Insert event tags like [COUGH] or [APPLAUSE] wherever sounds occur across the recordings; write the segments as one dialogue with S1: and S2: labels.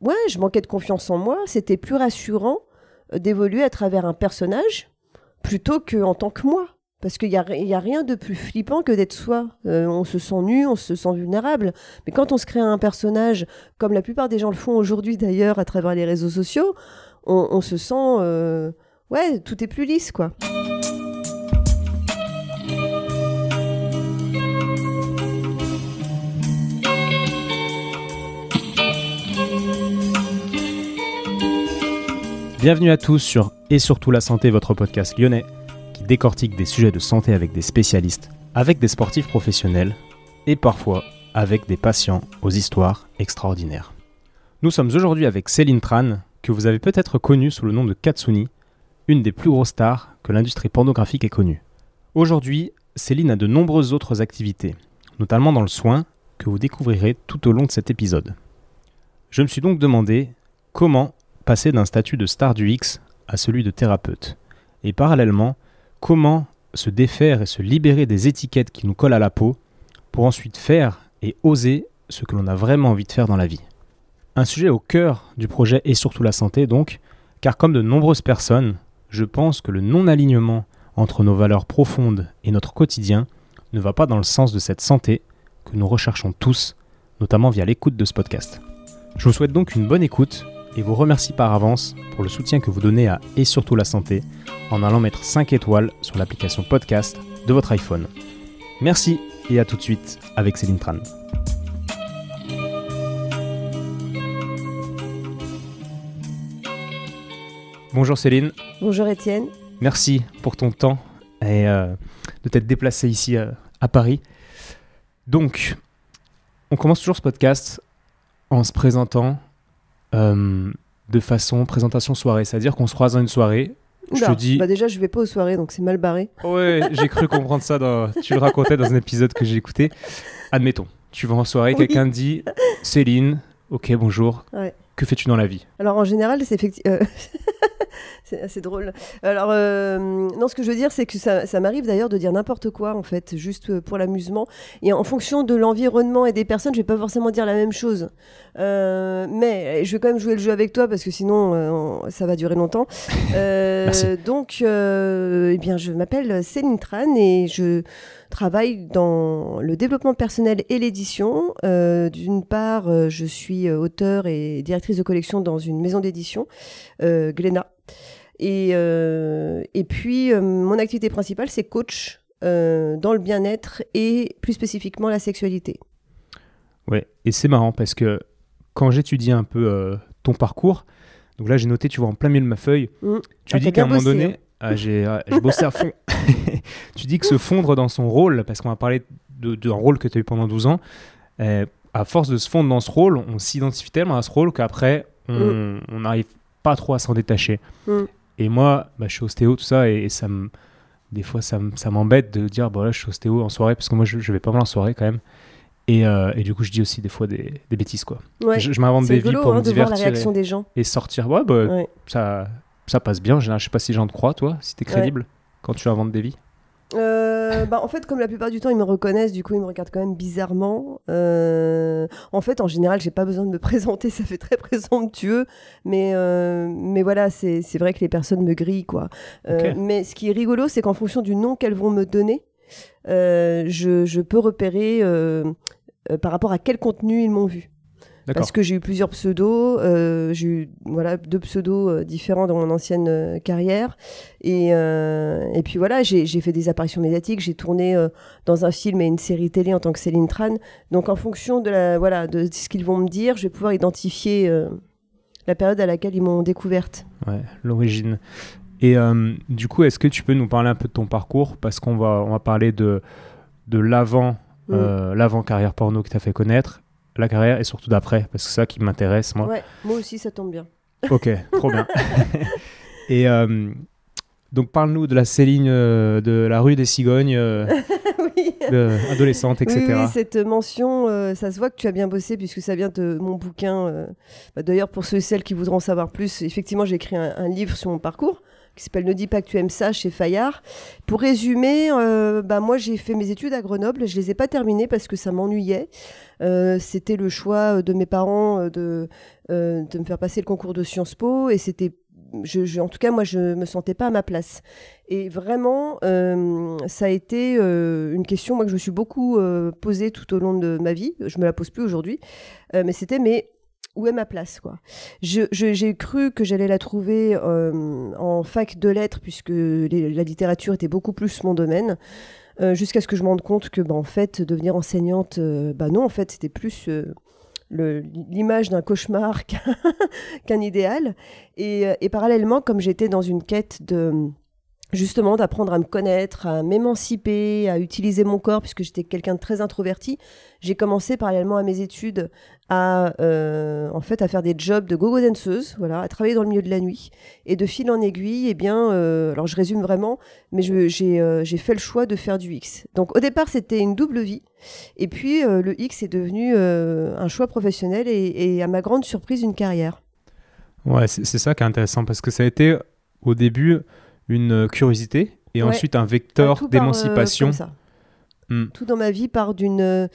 S1: ouais, je manquais de confiance en moi. C'était plus rassurant euh, d'évoluer à travers un personnage plutôt qu'en tant que moi. Parce qu'il n'y a, rien de plus flippant que d'être soi. Euh, on se sent nu, on se sent vulnérable. Mais quand on se crée un personnage, comme la plupart des gens le font aujourd'hui d'ailleurs à travers les réseaux sociaux, on, on se sent... euh, ouais, tout est plus lisse, quoi.
S2: Bienvenue à tous sur Et surtout la santé, votre podcast lyonnais qui décortique des sujets de santé avec des spécialistes, avec des sportifs professionnels et parfois avec des patients aux histoires extraordinaires. Nous sommes aujourd'hui avec Céline Tran, que vous avez peut-être connue sous le nom de Katsuni, une des plus grosses stars que l'industrie pornographique ait connue. Aujourd'hui, Céline a de nombreuses autres activités, notamment dans le soin, que vous découvrirez tout au long de cet épisode. Je me suis donc demandé comment passer d'un statut de star du X à celui de thérapeute. Et parallèlement, comment se défaire et se libérer des étiquettes qui nous collent à la peau pour ensuite faire et oser ce que l'on a vraiment envie de faire dans la vie. Un sujet au cœur du projet et surtout la santé donc, car comme de nombreuses personnes, je pense que le non-alignement entre nos valeurs profondes et notre quotidien ne va pas dans le sens de cette santé que nous recherchons tous, notamment via l'écoute de ce podcast. Je vous souhaite donc une bonne écoute et vous remercie par avance pour le soutien que vous donnez à Et surtout la santé en allant mettre 5 étoiles sur l'application podcast de votre iPhone. Merci et à tout de suite avec Céline Tran. Bonjour Céline,
S1: Bonjour Étienne.
S2: merci pour ton temps et euh, de t'être déplacé ici euh, à Paris. Donc, on commence toujours ce podcast en se présentant euh, de façon présentation soirée, c'est-à-dire qu'on se croise dans une soirée. Je
S1: Oula,
S2: te dis,
S1: Bah déjà, je vais pas aux soirées, donc c'est mal barré.
S2: ouais, j'ai cru comprendre ça. Dans... Tu le racontais dans un épisode que j'ai écouté. Admettons, tu vas en soirée,
S1: Oui.
S2: quelqu'un dit, Céline, ok, bonjour.
S1: Ouais.
S2: Que fais-tu dans la vie?
S1: Alors en général, c'est effectivement. [LAUGHS] [LAUGHS] c'est assez drôle. Alors, euh, non, ce que je veux dire, c'est que ça, ça m'arrive d'ailleurs de dire n'importe quoi, en fait, juste pour l'amusement. Et en fonction de l'environnement et des personnes, je vais pas forcément dire la même chose. Euh, mais je vais quand même jouer le jeu avec toi parce que sinon, euh, ça va durer longtemps. [LAUGHS]
S2: Merci.
S1: Donc, eh bien, je m'appelle Céline Tran et je travaille dans le développement personnel et l'édition. Euh, D'une part, euh, je suis euh, auteur et directrice de collection dans une maison d'édition, euh, Glénat. Et, euh, et puis, mon activité principale, c'est coach dans le bien-être et plus spécifiquement la sexualité.
S2: Ouais, et c'est marrant parce que quand j'étudie un peu ton parcours, donc là j'ai noté, tu vois, en plein milieu de ma feuille,
S1: Mm.
S2: tu
S1: Ah,
S2: dis qu'à un moment
S1: bossé,
S2: donné,
S1: hein.
S2: ah, j'ai ah, j'ai bossé à fond. [LAUGHS] [LAUGHS] tu dis que se fondre dans son rôle, parce qu'on va parler d'un rôle que tu as eu pendant 12 ans, euh, à force de se fondre dans ce rôle, on s'identifie tellement à ce rôle qu'après, on on n'arrive pas trop à s'en détacher.
S1: Mm.
S2: Et moi, bah, je suis ostéo, tout ça, et, et ça me. Des fois, ça m'embête de dire, bon là, je suis ostéo en soirée, parce que moi, je, je vais pas mal en soirée quand même. Et, euh, et du coup, je dis aussi des fois des, des bêtises, quoi.
S1: Ouais.
S2: Je, je m'invente des vies pour
S1: hein,
S2: me
S1: de voir la
S2: divertir
S1: réaction
S2: et,
S1: des gens.
S2: et sortir. Ouais, bah,
S1: Ouais.
S2: ça, ça passe bien. Je sais pas si les gens te croient, toi, si t'es crédible quand tu inventes des vies.
S1: Euh, bah, en fait, comme la plupart du temps, ils me reconnaissent, du coup, ils me regardent quand même bizarrement. Euh, en fait, en général, j'ai pas besoin de me [LAUGHS] présenter, ça fait très présomptueux. Mais, euh, mais voilà, c'est vrai que les personnes me grillent, quoi. Euh. Mais ce qui est rigolo, c'est qu'en fonction du nom qu'elles vont me donner, je, je peux repérer par rapport à quel contenu ils m'ont vu. Parce que j'ai eu plusieurs pseudos, euh, j'ai eu voilà, deux pseudos euh, différents dans mon ancienne euh, carrière. Et, et puis voilà, j'ai fait des apparitions médiatiques, j'ai tourné dans un film et une série télé en tant que Céline Tran. Donc en fonction de, la, voilà, de ce qu'ils vont me dire, je vais pouvoir identifier la période à laquelle ils m'ont découverte.
S2: Ouais, l'origine. Et du coup, est-ce que tu peux nous parler un peu de ton parcours? Parce qu'on va, on va parler de, de l'avant,
S1: Mm.
S2: l'avant carrière porno que tu as fait connaître, la carrière et surtout d'après, parce que c'est ça qui m'intéresse, moi.
S1: Ouais, moi aussi, ça tombe bien.
S2: Ok, trop bien. [LAUGHS] et euh, donc, parle-nous de la Céline euh, de la rue des Cigognes, euh, [LAUGHS]
S1: oui.
S2: de adolescente, etc.
S1: Oui, oui, cette mention, ça se voit que tu as bien bossé puisque ça vient de mon bouquin. bah, D'ailleurs, pour ceux et celles qui voudront en savoir plus, effectivement, j'ai écrit un, un livre sur mon parcours qui s'appelle Ne dis pas que tu aimes ça chez Fayard. Pour résumer, bah, moi j'ai fait mes études à Grenoble, je les ai pas terminées parce que ça m'ennuyait. c'était le choix de mes parents de, me faire passer le concours de Sciences Po et c'était en tout cas, moi, je me sentais pas à ma place. Et vraiment, euh, ça a été euh, une question moi, que je me suis beaucoup euh, posée tout au long de ma vie. Je me la pose plus aujourd'hui. mais c'était, mais où est ma place quoi J'ai cru que j'allais la trouver en fac de lettres, puisque la littérature était beaucoup plus mon domaine. jusqu'à ce que je me rende compte que, bah, en fait, devenir enseignante, bah non, en fait, c'était plus l'image d'un cauchemar [LAUGHS] qu'un idéal. Et, parallèlement, comme j'étais dans une quête de justement d'apprendre à me connaître, à m'émanciper, à utiliser mon corps, puisque j'étais quelqu'un de très introverti. J'ai commencé parallèlement à mes études à euh, en fait à faire des jobs de gogo danseuse, voilà, à travailler dans le milieu de la nuit. Et de fil en aiguille, eh bien, euh, alors je résume vraiment, mais euh, j'ai fait le choix de faire du X. Donc au départ, c'était une double vie, et puis le X est devenu un choix professionnel et, et, à ma grande surprise une carrière.
S2: Ouais, c'est ça qui est intéressant parce que ça a été au début une euh, curiosité et ensuite un vecteur d'émancipation.
S1: Hmm. Tout dans ma vie part d'une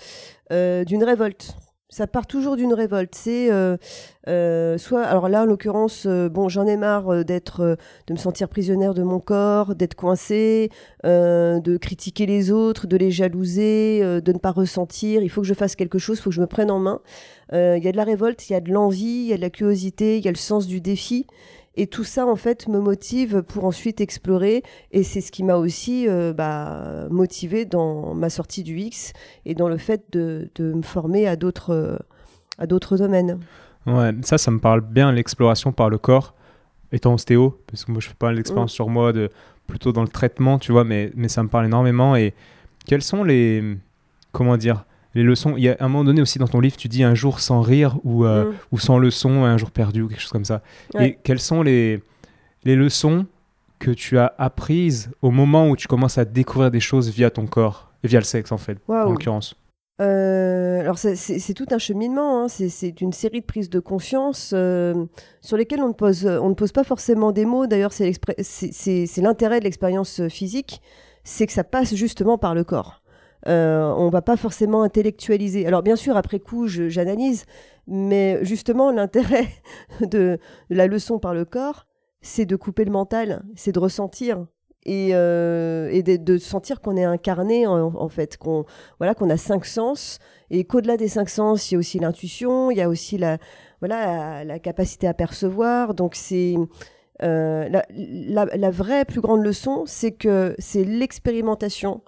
S1: euh, d'une révolte. Ça part toujours d'une révolte. C'est euh, soit, alors là en l'occurrence, bon, j'en ai marre d'être, de me sentir prisonnière de mon corps, d'être coincée, de critiquer les autres, de les jalouser, de ne pas ressentir. Il faut que je fasse quelque chose, il faut que je me prenne en main. Il y a de la révolte, il y a de l'envie, il y a de la curiosité, il y a le sens du défi. Et tout ça, en fait, me motive pour ensuite explorer. Et c'est ce qui m'a aussi euh, bah, motivé dans ma sortie du X et dans le fait de, de me former à d'autres, à d'autres domaines.
S2: Ouais, ça, ça me parle bien, l'exploration par le corps, étant ostéo, parce que moi, je fais pas l'expérience mm. sur moi, de, plutôt dans le traitement, tu vois, mais, mais ça me parle énormément. Et quels sont les. Comment dire les leçons. Il y a un moment donné aussi dans ton livre, tu dis un jour sans rire ou, euh, mm. ou sans leçon, un jour perdu ou quelque chose comme ça. Et quelles sont les, les leçons que tu as apprises au moment où tu commences à découvrir des choses via ton corps et via le sexe en fait, en l'occurrence?
S1: Euh, alors c'est tout un cheminement, hein. c'est une série de prises de conscience euh, sur lesquelles on ne, pose, on ne pose pas forcément des mots. D'ailleurs, c'est l'intérêt de l'expérience physique, c'est que ça passe justement par le corps. Euh, on va pas forcément intellectualiser. Alors bien sûr, après coup, j'analyse, mais justement, l'intérêt [LAUGHS] de, la leçon par le corps, c'est de couper le mental, c'est de ressentir et, euh, de, sentir qu'on est incarné en, fait, qu'on voilà, qu'on a cinq sens et qu'au-delà des cinq sens, il y a aussi l'intuition, il y a aussi la voilà la, capacité à percevoir. Donc c'est euh, la, vraie plus grande leçon, c'est que c'est l'expérimentation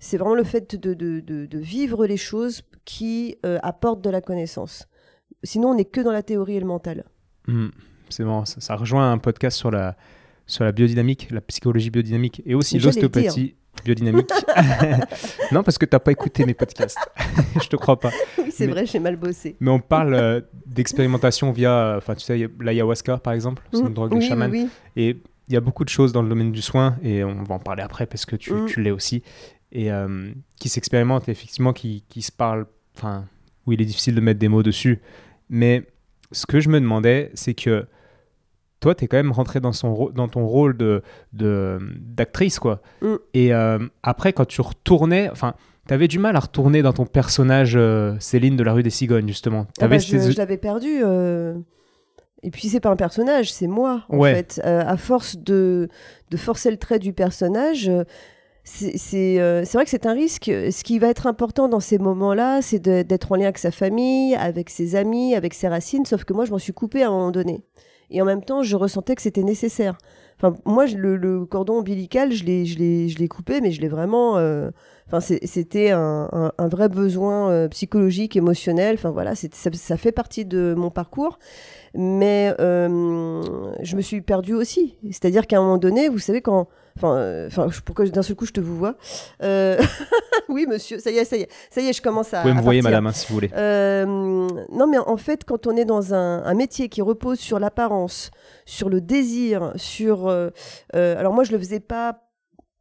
S1: c'est vraiment le fait de, vivre les choses qui euh, apportent de la connaissance. Sinon, on n'est que dans la théorie et le mental.
S2: Hmm, c'est bon, ça, rejoint un podcast sur la, sur la biodynamique, la psychologie biodynamique et aussi l'ostéopathie [LAUGHS] biodynamique. [LAUGHS] non, parce que tu n'as pas écouté mes podcasts. [LAUGHS] Je te crois pas.
S1: Oui, c'est vrai, j'ai mal bossé.
S2: Mais on parle euh, d'expérimentation via, enfin, tu sais, l'ayahuasca, par exemple, c'est une mmh. drogue de chaman. Et il y a beaucoup de choses dans le domaine du soin, et on va en parler après parce que tu, mmh. tu l'es aussi et euh, qui s'expérimente effectivement qui, qui se parle, enfin, où il est difficile de mettre des mots dessus. Mais ce que je me demandais, c'est que toi, tu es quand même rentré dans, son, dans ton rôle de, d'actrice, quoi. Mm. Et euh, après, quand tu retournais, enfin, tu avais du mal à retourner dans ton personnage euh, Céline de la rue des Cigognes, justement.
S1: Ah bah, je, l'avais perdu. Et puis, c'est pas un personnage, c'est moi, en fait. à force de, de forcer le trait du personnage euh, c'est vrai que c'est un risque. Ce qui va être important dans ces moments-là, c'est d'être en lien avec sa famille, avec ses amis, avec ses racines. Sauf que moi, je m'en suis coupée à un moment donné. Et en même temps, je ressentais que c'était nécessaire. Enfin, moi, le, cordon ombilical, je l'ai coupé, mais je l'ai vraiment. Euh, enfin, c'était un, vrai besoin euh, psychologique, émotionnel. Enfin, voilà, ça, ça, fait partie de mon parcours. Mais je me suis perdue aussi. C'est-à-dire qu'à un moment donné, vous savez, quand Enfin, euh, pourquoi d'un seul coup je te vous vois euh, [LAUGHS] Oui, monsieur, ça y est, ça y est, ça y est, je commence à.
S2: Vous pouvez me voir, madame, hein, si vous voulez.
S1: Euh, non, mais en fait, quand on est dans un, métier qui repose sur l'apparence, sur le désir, sur. alors, moi, je le faisais pas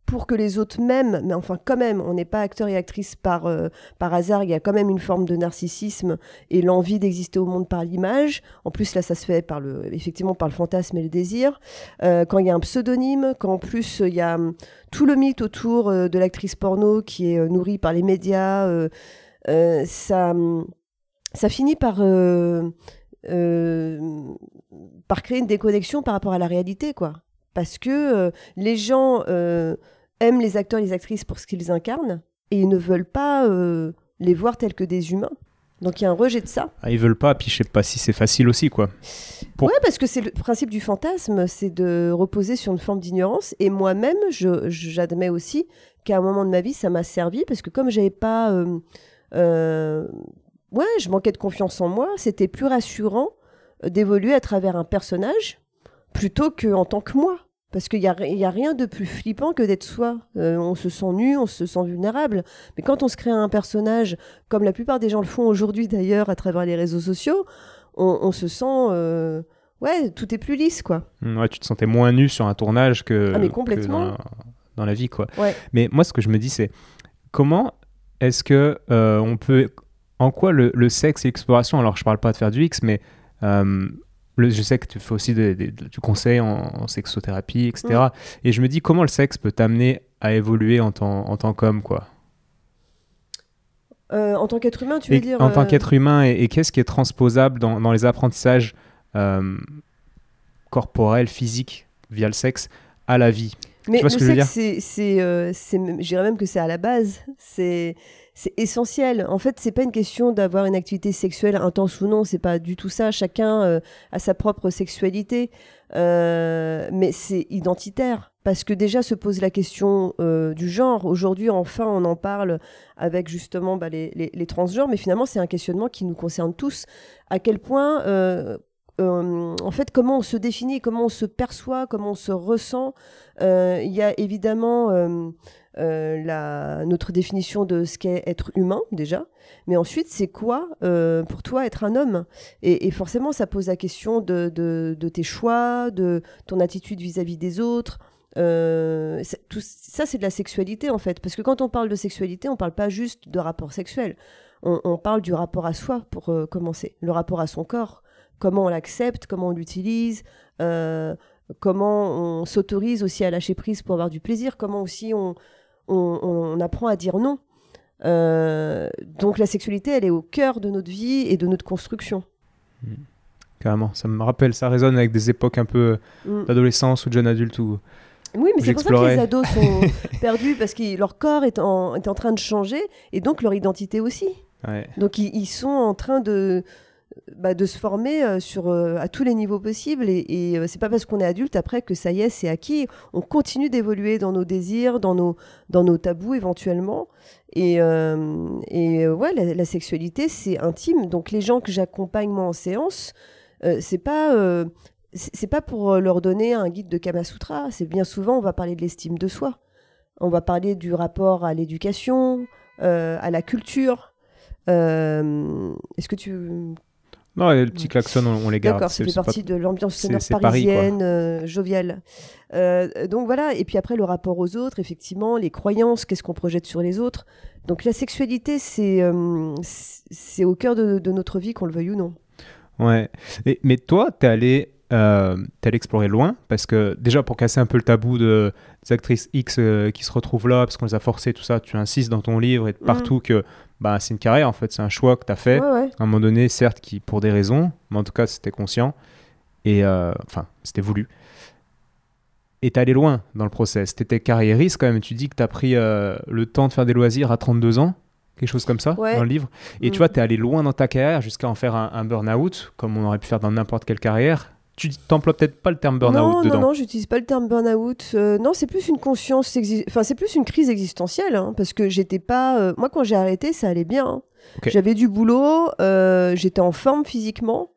S1: pour que les autres m'aiment, mais enfin quand même, on n'est pas acteur et actrice par, euh, par hasard, il y a quand même une forme de narcissisme et l'envie d'exister au monde par l'image. En plus, là, ça se fait par le, effectivement par le fantasme et le désir. Euh, quand il y a un pseudonyme, quand en plus il y a hum, tout le mythe autour euh, de l'actrice porno qui est nourri par les médias, ça, hum, ça finit par... par créer une déconnexion par rapport à la réalité, quoi. Parce que les gens aiment les acteurs et les actrices pour ce qu'ils incarnent et ils ne veulent pas euh, les voir tels que des humains. Donc il y a un rejet de ça.
S2: Ah, ils veulent pas, puis je sais pas si c'est facile aussi, quoi.
S1: Ouais, parce que c'est le principe du fantasme, c'est de reposer sur une forme d'ignorance. Et moi-même, j'admets aussi qu'à un moment de ma vie, ça m'a servi, parce que comme j'avais pas... Euh, euh, ouais, je manquais de confiance en moi, c'était plus rassurant d'évoluer à travers un personnage plutôt qu'en tant que moi. Parce qu'il n'y a, y a rien de plus flippant que d'être soi. Euh, on se sent nu, on se sent vulnérable. Mais quand on se crée un personnage, comme la plupart des gens le font aujourd'hui d'ailleurs à travers les réseaux sociaux, on, se sent... Euh, ouais, tout est plus lisse, quoi.
S2: Mmh, ouais, tu te sentais moins nu sur un tournage que,
S1: ah, mais complètement.
S2: dans, la, vie, quoi. Mais moi, ce que je me dis, c'est comment est-ce que euh, on peut... En quoi le, le sexe et l'exploration, alors je parle pas de faire du X, mais je sais que tu fais aussi du conseil en, sexothérapie, etc. Mm. Et je me dis comment le sexe peut t'amener à évoluer en tant, en tant qu'homme, quoi?
S1: Euh, en tant qu'être humain, tu veux dire
S2: En tant euh, qu'être humain, et, qu'est-ce qui est transposable dans, dans les apprentissages euh, corporels, physiques, via le sexe, à la vie?
S1: Mais tu vois ce que je veux dire? c'est, je dirais même que c'est à la base. C'est c'est essentiel. En fait, c'est pas une question d'avoir une activité sexuelle intense ou non, c'est pas du tout ça. Chacun euh, a sa propre sexualité, euh, mais c'est identitaire parce que déjà se pose la question euh, du genre. Aujourd'hui, enfin, on en parle avec justement bah, les, les, transgenres, mais finalement, c'est un questionnement qui nous concerne tous. À quel point en fait, comment on se définit, comment on se perçoit, comment on se ressent. Il y a évidemment euh, la, notre définition de ce qu'est être humain déjà, mais ensuite c'est quoi euh, pour toi être un homme? Et, forcément ça pose la question de, tes choix, de ton attitude vis-à-vis des autres. Euh, tout, ça c'est de la sexualité en fait, parce que quand on parle de sexualité, on parle pas juste de rapport sexuel, on, parle du rapport à soi pour commencer, le rapport à son corps, comment on l'accepte, comment on l'utilise comment on s'autorise aussi à lâcher prise pour avoir du plaisir, comment aussi on, on, apprend à dire non. Euh, donc la sexualité, elle est au cœur de notre vie et de notre construction.
S2: Mmh. Carrément, ça me rappelle, ça résonne avec des époques un peu mmh. d'adolescence ou de jeune adulte. Ou,
S1: oui, mais c'est pour ça que les ados sont [LAUGHS] perdus parce que leur corps est en, est en, train de changer et donc leur identité aussi. Donc ils, sont en train de, bah, de se former euh, sur, euh, à tous les niveaux possibles. Et, et euh, c'est pas parce qu'on est adulte après que ça y est, c'est acquis. On continue d'évoluer dans nos désirs, dans nos, dans nos tabous éventuellement. Et, et ouais, la, sexualité, c'est intime. Donc les gens que j'accompagne moi en séance, c'est pas c'est pas pour leur donner un guide de Kama Sutra. C'est bien souvent, on va parler de l'estime de soi. On va parler du rapport à l'éducation, à la culture. Est-ce que tu
S2: non, les petits klaxons, on, les garde.
S1: D'accord, ça fait partie de l'ambiance sonore parisienne, euh, joviale. Euh, donc voilà, et puis après le rapport aux autres, effectivement, les croyances, qu'est-ce qu'on projette sur les autres. Donc la sexualité, c'est euh, c'est au cœur de, notre vie, qu'on le veuille ou non.
S2: Ouais. Et, mais toi, t'es allé, euh, allé explorer loin, parce que déjà pour casser un peu le tabou de, des actrices X qui se retrouvent là, parce qu'on les a forcées, tout ça, tu insistes dans ton livre et de partout mm. que bah, c'est une carrière en fait, c'est un choix que tu as fait. À un moment donné, certes, qui pour des raisons, mais en tout cas, c'était conscient. Et euh, enfin, c'était voulu. Et t'es allé loin dans le process. T'étais carriériste quand même. Tu dis que t'as pris euh, le temps de faire des loisirs à 32 ans, quelque chose comme ça, dans le livre. Et tu mm. vois, t'es allé loin dans ta carrière jusqu'à en faire un, un burn-out, comme on aurait pu faire dans n'importe quelle carrière tu t'emploies peut-être pas le terme burn-out dedans.
S1: Non, non, j'utilise pas le terme burn-out. Euh, non, c'est plus une conscience, enfin c'est plus une crise existentielle, hein, parce que j'étais pas. Euh, moi, quand j'ai arrêté, ça allait bien. Hein. J'avais du boulot, euh, j'étais en forme physiquement.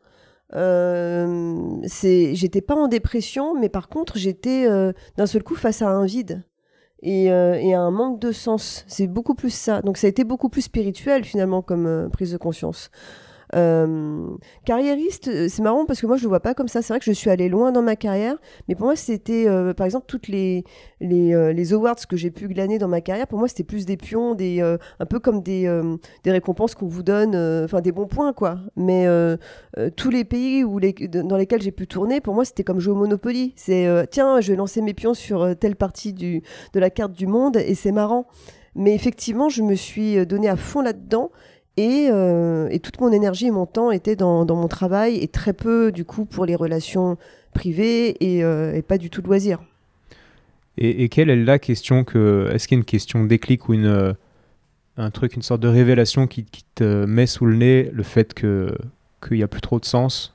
S1: c'est, j'étais pas en dépression, mais par contre, j'étais d'un seul coup face à un vide. Et, et, à un manque de sens. C'est beaucoup plus ça. Donc ça a été beaucoup plus spirituel finalement comme prise de conscience. Euh, carriériste, euh, c'est marrant parce que moi je le vois pas comme ça. C'est vrai que je suis allée loin dans ma carrière, mais pour moi c'était, euh, par exemple, toutes les les, awards que j'ai pu glaner dans ma carrière. Pour moi c'était plus des pions, des un peu comme des des récompenses qu'on vous donne, enfin des bons points quoi. Mais tous les pays où les, dans lesquels j'ai pu tourner, pour moi c'était comme jouer au Monopoly. C'est tiens, je vais lancer mes pions sur telle partie du de la carte du monde et c'est marrant. Mais effectivement, je me suis donné à fond là-dedans euh, et, toute mon énergie et mon temps étaient dans, mon travail et très peu du coup pour les relations privées et, euh, pas du tout de loisirs.
S2: Et, quelle est la question que est-ce qu'il y a une question déclic ou une euh, un truc, une sorte de révélation qui, te met sous le nez le fait que qu'il n'y a plus trop de sens?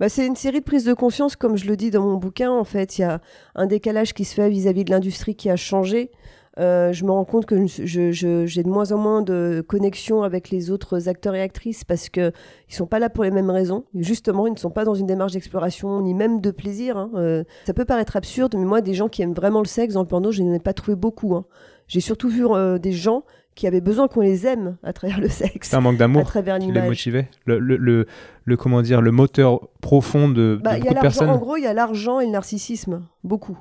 S1: Bah, c'est une série de prises de conscience, comme je le dis dans mon bouquin. En fait, il y a un décalage qui se fait vis à -vis de l'industrie qui a changé. Euh, je me rends compte que j'ai de moins en moins de connexion avec les autres acteurs et actrices parce qu'ils ne sont pas là pour les mêmes raisons. Justement, ils ne sont pas dans une démarche d'exploration ni même de plaisir. Hein. Euh, ça peut paraître absurde, mais moi, des gens qui aiment vraiment le sexe dans le porno, je n'en ai pas trouvé beaucoup. Hein. J'ai surtout vu euh, des gens qui avaient besoin qu'on les aime à travers le sexe.
S2: C'est un manque d'amour qui les motivait le, le, le, comment dire, le moteur profond de,
S1: bah,
S2: beaucoup de personnes
S1: En gros, il y a l'argent et le narcissisme, beaucoup.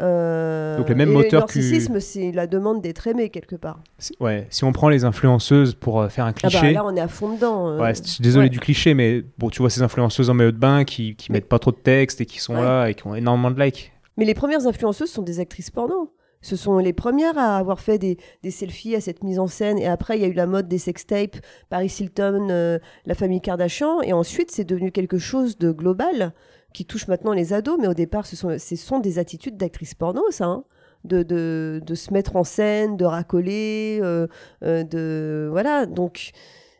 S2: Euh, Donc les mêmes moteurs
S1: que. Le narcissisme, c'est la demande d'être aimé quelque part.
S2: Ouais, si on prend les influenceuses pour euh, faire un cliché. Ah
S1: bah là, on est à fond dedans.
S2: Euh. Ouais, je suis désolé du cliché, mais bon, tu vois ces influenceuses en maillot de bain qui, qui mettent pas trop de texte et qui sont là et qui ont énormément de likes.
S1: Mais les premières influenceuses sont des actrices porno. Ce sont les premières à avoir fait des, des, selfies à cette mise en scène. Et après, il y a eu la mode des sextapes, Paris Hilton, la famille Kardashian. Et ensuite, c'est devenu quelque chose de global qui touche maintenant les ados, mais au départ, ce sont, ce sont des attitudes d'actrice porno, ça. Hein. de, se mettre en scène, de racoler, euh, euh, de voilà. Donc,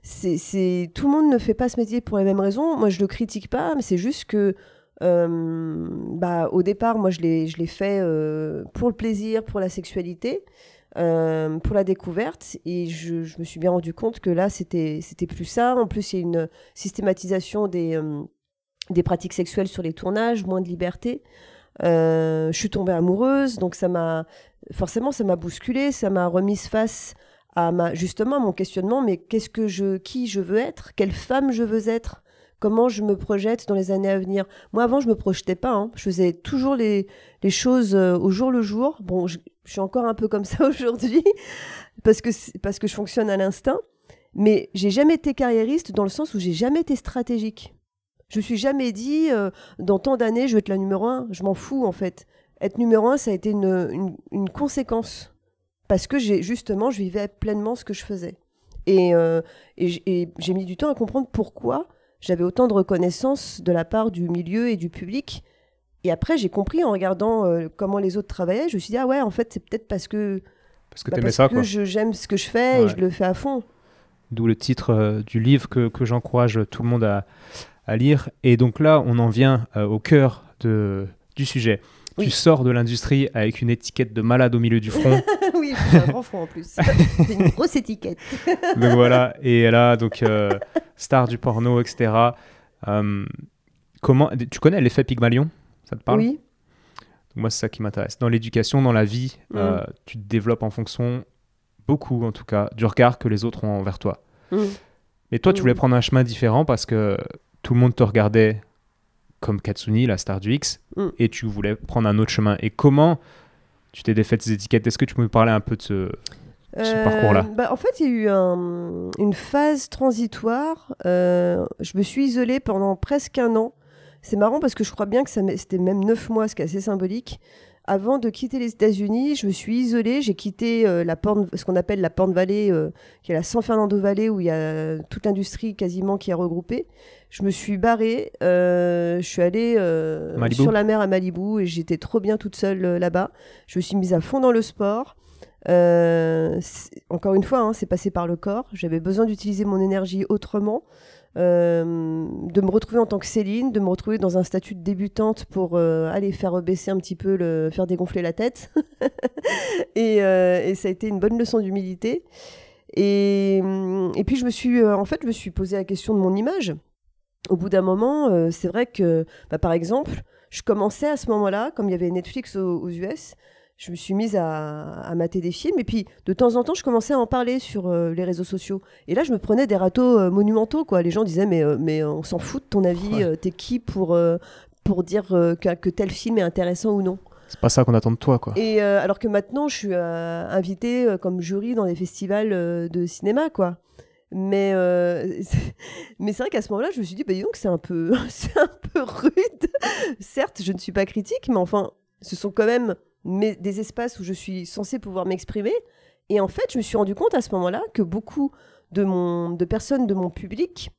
S1: c'est tout le monde ne fait pas ce métier pour les mêmes raisons. Moi, je le critique pas, mais c'est juste que euh, bah, au départ, moi, je l'ai fait pour le plaisir, pour la sexualité. pour la découverte et je, me suis bien rendu compte que là c'était plus ça en plus il y a une systématisation des des pratiques sexuelles sur les tournages, moins de liberté. Euh, je suis tombée amoureuse, donc ça m'a forcément ça m'a bousculé, ça m'a remise face à ma justement mon questionnement. Mais qu'est-ce que je, qui je veux être, quelle femme je veux être, comment je me projette dans les années à venir? Moi avant je me projetais pas, hein. je faisais toujours les, les choses euh, au jour le jour. Bon, je, je suis encore un peu comme [LAUGHS] ça aujourd'hui parce que parce que je fonctionne à l'instinct. Mais j'ai jamais été carriériste dans le sens où j'ai jamais été stratégique. Je me suis jamais dit, euh, dans tant d'années, je vais être la numéro un. Je m'en fous, en fait. Être numéro un, ça a été une, une, conséquence. Parce que j'ai justement, je vivais pleinement ce que je faisais. Et, euh, et j'ai mis du temps à comprendre pourquoi j'avais autant de reconnaissance de la part du milieu et du public. Et après, j'ai compris en regardant euh, comment les autres travaillaient. Je me suis dit, ah ouais, en fait, c'est peut-être parce que,
S2: parce que, bah, ça,
S1: que j'aime ce que je fais et je le fais à fond.
S2: D'où le titre du livre que, que j'encourage tout le monde à, à lire. Et donc là, on en vient euh, au cœur de, du sujet. Tu sors de l'industrie avec une étiquette de malade au milieu du front. [LAUGHS]
S1: oui, un grand front en plus. [LAUGHS] C'est une grosse étiquette. [LAUGHS]
S2: donc voilà, et là, donc, euh, star du porno, etc. Euh, comment, tu connais l'effet Pygmalion? Ça te parle?
S1: Oui.
S2: Moi, c'est ça qui m'intéresse. Dans l'éducation, dans la vie, mm. tu te développes en fonction, beaucoup en tout cas, du regard que les autres ont envers toi. Mm. Mais toi, tu voulais mm. prendre un chemin différent parce que tout le monde te regardait comme Katsuni, la star du X, mm. et tu voulais prendre un autre chemin. Et comment tu t'es défait de ces étiquettes? Est-ce que tu peux me parler un peu de ce, euh, parcours-là?
S1: bah, En fait, il y a eu une phase transitoire. Euh, je me suis isolée pendant presque un an. C'est marrant parce que je crois bien que c'était même neuf mois, ce qui est assez symbolique. Avant de quitter les États-Unis, je me suis isolée. J'ai quitté euh, la ce qu'on appelle la Porn Valley, qui est la San Fernando Valley, où il y a toute l'industrie quasiment qui est regroupée. Je me suis barrée, euh, je suis allée euh, sur la mer à Malibu et j'étais trop bien toute seule euh, là-bas. Je me suis mise à fond dans le sport. encore une fois, hein, c'est passé par le corps. J'avais besoin d'utiliser mon énergie autrement, de me retrouver en tant que Céline, de me retrouver dans un statut de débutante pour aller faire baisser un petit peu, le, faire dégonfler la tête. [LAUGHS] et, et, ça a été une bonne leçon d'humilité. Et, puis je me suis, en fait, je me suis posé la question de mon image au bout d'un moment, euh, c'est vrai que, bah, par exemple, je commençais à ce moment-là, comme il y avait Netflix aux, US, je me suis mise à, à, mater des films. Et puis, de temps en temps, je commençais à en parler sur euh, les réseaux sociaux. Et là, je me prenais des râteaux euh, monumentaux. Quoi. Les gens disaient, mais, euh, mais on s'en fout de ton avis. T'es qui pour, pour dire que, que, tel film est intéressant ou non?
S2: C'est pas ça qu'on attend de toi. Quoi.
S1: Et alors que maintenant, je suis invitée comme jury dans des festivals de cinéma. quoi. Mais, [LAUGHS] mais c'est vrai qu'à ce moment-là, je me suis dit, bah, dis donc, c'est un, peu, [LAUGHS] c'est un peu rude. Certes, je ne suis pas critique, mais enfin, ce sont quand même des espaces où je suis censée pouvoir m'exprimer. Et en fait, je me suis rendu compte à ce moment-là que beaucoup de, mon, de personnes de mon public,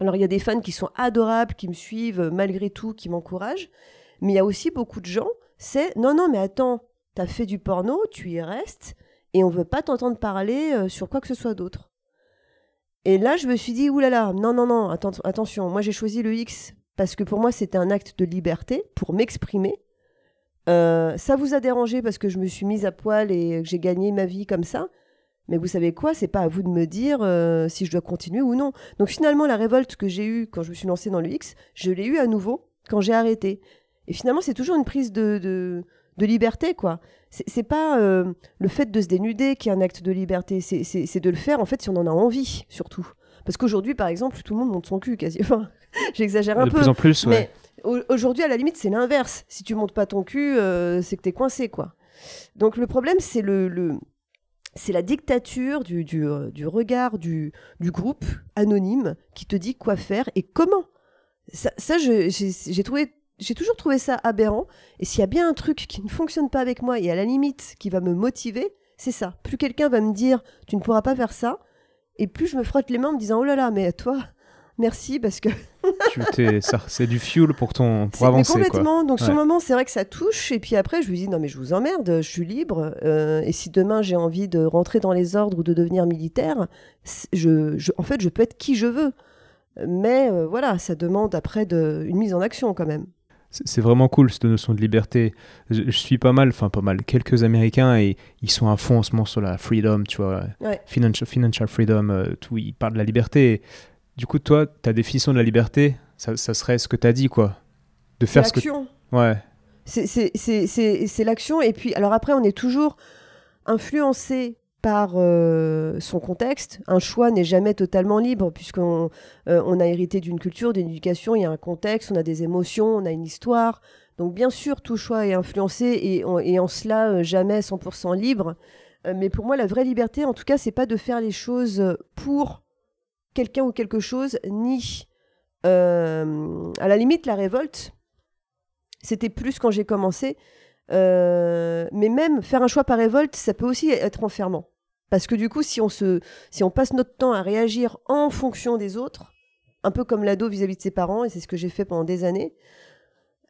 S1: alors il y a des fans qui sont adorables, qui me suivent malgré tout, qui m'encouragent, mais il y a aussi beaucoup de gens, c'est non, non, mais attends, t'as fait du porno, tu y restes, et on veut pas t'entendre parler euh, sur quoi que ce soit d'autre. Et là, je me suis dit, oulala, non, non, non, attention, moi j'ai choisi le X parce que pour moi c'était un acte de liberté pour m'exprimer euh, ça vous a dérangé parce que je me suis mise à poil et que j'ai gagné ma vie comme ça? Mais vous savez quoi? C'est pas à vous de me dire euh, si je dois continuer ou non. Donc finalement, la révolte que j'ai eue quand je me suis lancée dans le X, je l'ai eue à nouveau quand j'ai arrêté. Et finalement, c'est toujours une prise de, de, liberté, quoi. C'est pas euh, le fait de se dénuder qui est un acte de liberté, c'est de le faire en fait si on en a envie, surtout. Parce qu'aujourd'hui, par exemple, tout le monde monte son cul, quasi. [LAUGHS] Enfin, j'exagère un peu.
S2: De plus en plus, ouais.
S1: Aujourd'hui, à la limite, c'est l'inverse. Si tu montes pas ton cul, euh, c'est que tu es coincé, quoi. Donc le problème, c'est le, c'est la dictature du, du, euh, regard du, du, groupe anonyme qui te dit quoi faire et comment. Ça, ça j'ai trouvé, j'ai toujours trouvé ça aberrant. Et s'il y a bien un truc qui ne fonctionne pas avec moi et à la limite qui va me motiver, c'est ça. Plus quelqu'un va me dire tu ne pourras pas faire ça, et plus je me frotte les mains en me disant oh là là, mais toi, merci parce que [LAUGHS]
S2: c'est du fuel pour ton pour avancer
S1: complètement. Donc sur le moment c'est vrai que ça touche. Et puis après je lui dis non mais je vous emmerde je suis libre. Euh, et si demain j'ai envie de rentrer dans les ordres ou de devenir militaire je, en fait je peux être qui je veux. Mais euh, voilà ça demande après de, une mise en action quand même
S2: c'est vraiment cool cette notion de liberté. Je, suis pas mal, enfin pas mal, quelques Américains et ils sont à fond en ce moment sur la freedom, tu vois, financial, financial freedom, euh, tout, ils parlent de la liberté. Du coup, toi, ta définition de la liberté, ça, serait ce que tu as dit, quoi.
S1: De faire ce que.
S2: Ouais.
S1: C'est l'action. Et puis, alors après, on est toujours influencé par euh, son contexte. Un choix n'est jamais totalement libre, puisqu'on euh, on a hérité d'une culture, d'une éducation, il y a un contexte, on a des émotions, on a une histoire. Donc, bien sûr, tout choix est influencé et, en cela, euh, jamais 100% libre. mais pour moi, la vraie liberté, en tout cas, c'est pas de faire les choses pour quelqu'un ou quelque chose, ni à la limite la révolte. C'était plus quand j'ai commencé. Mais même faire un choix par révolte, ça peut aussi être enfermant. Parce que du coup, si on, se, si on passe notre temps à réagir en fonction des autres, un peu comme l'ado vis-à-vis de ses parents, et c'est ce que j'ai fait pendant des années,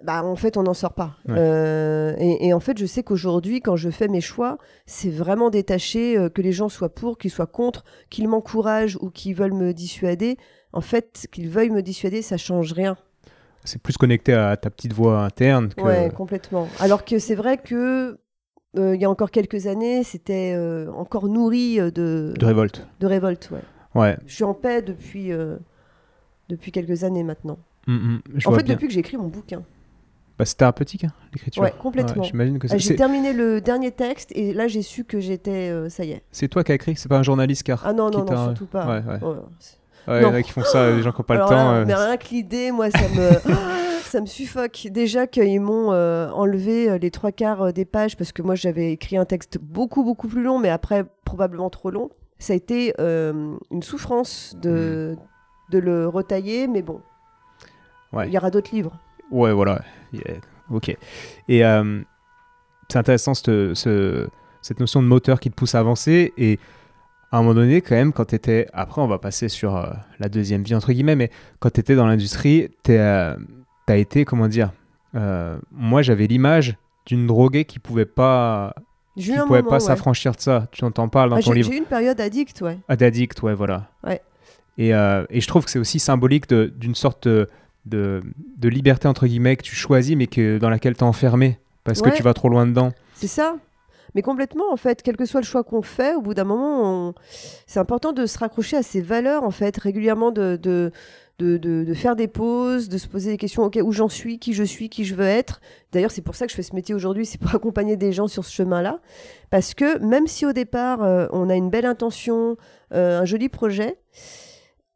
S1: bah, en fait, on n'en sort pas. Euh, et, en fait, je sais qu'aujourd'hui, quand je fais mes choix, c'est vraiment détaché, euh, que les gens soient pour, qu'ils soient contre, qu'ils m'encouragent ou qu'ils veulent me dissuader. En fait, qu'ils veuillent me dissuader, ça change rien.
S2: C'est plus connecté à ta petite voix interne. Que...
S1: Ouais, complètement. Alors que c'est vrai que il y a encore quelques années, c'était encore nourri de...
S2: De révolte.
S1: De révolte, ouais.
S2: Ouais.
S1: Je suis en paix depuis, depuis quelques années maintenant.
S2: Mm, mm,
S1: en fait, depuis que j'ai écrit mon bouquin.
S2: Bah, c'est thérapeutique, hein, l'écriture.
S1: Ouais, complètement.
S2: J'imagine que
S1: ah, J'ai terminé le dernier texte et là, j'ai su que j'étais. Euh, ça y est.
S2: C'est toi qui as écrit C'est pas un journaliste car
S1: Ah non, non, non, surtout pas.
S2: Ouais il y en a qui font ça, les gens qui n'ont pas le temps.
S1: Euh. Mais rien que l'idée, moi, ça me. [LAUGHS] ça me suffoque. Déjà qu'ils m'ont euh, enlevé les trois quarts des pages parce que moi j'avais écrit un texte beaucoup beaucoup plus long, mais après probablement trop long. Ça a été une souffrance de, hmm. de le retailler, mais bon. Il y aura d'autres livres.
S2: Ouais, voilà. Ok. Et euh, c'est intéressant cette, cette notion de moteur qui te pousse à avancer. Et à un moment donné, quand même, quand tu étais. Après, on va passer sur euh, la deuxième vie, entre guillemets, mais quand tu étais dans l'industrie, tu euh, as été, comment dire Moi, j'avais l'image d'une droguée qui pouvait pas. Qui pouvait pas s'affranchir de ça. Tu en parles dans ah, ton livre.
S1: J'ai eu une période addict, ouais.
S2: Addict, ouais, voilà.
S1: Ouais.
S2: Et, et je trouve que c'est aussi symbolique d'une sorte de, de, liberté entre guillemets que tu choisis mais que dans laquelle tu es enfermé parce que tu vas trop loin dedans.
S1: C'est ça. Mais complètement, en fait, quel que soit le choix qu'on fait, au bout d'un moment, c'est important de se raccrocher à ses valeurs, en fait, régulièrement de, de, de, faire des pauses, de se poser des questions, ok, où j'en suis, qui je suis, qui je veux être. D'ailleurs, c'est pour ça que je fais ce métier aujourd'hui, c'est pour [LAUGHS] accompagner des gens sur ce chemin-là. Parce que même si au départ, euh, on a une belle intention, euh, un joli projet,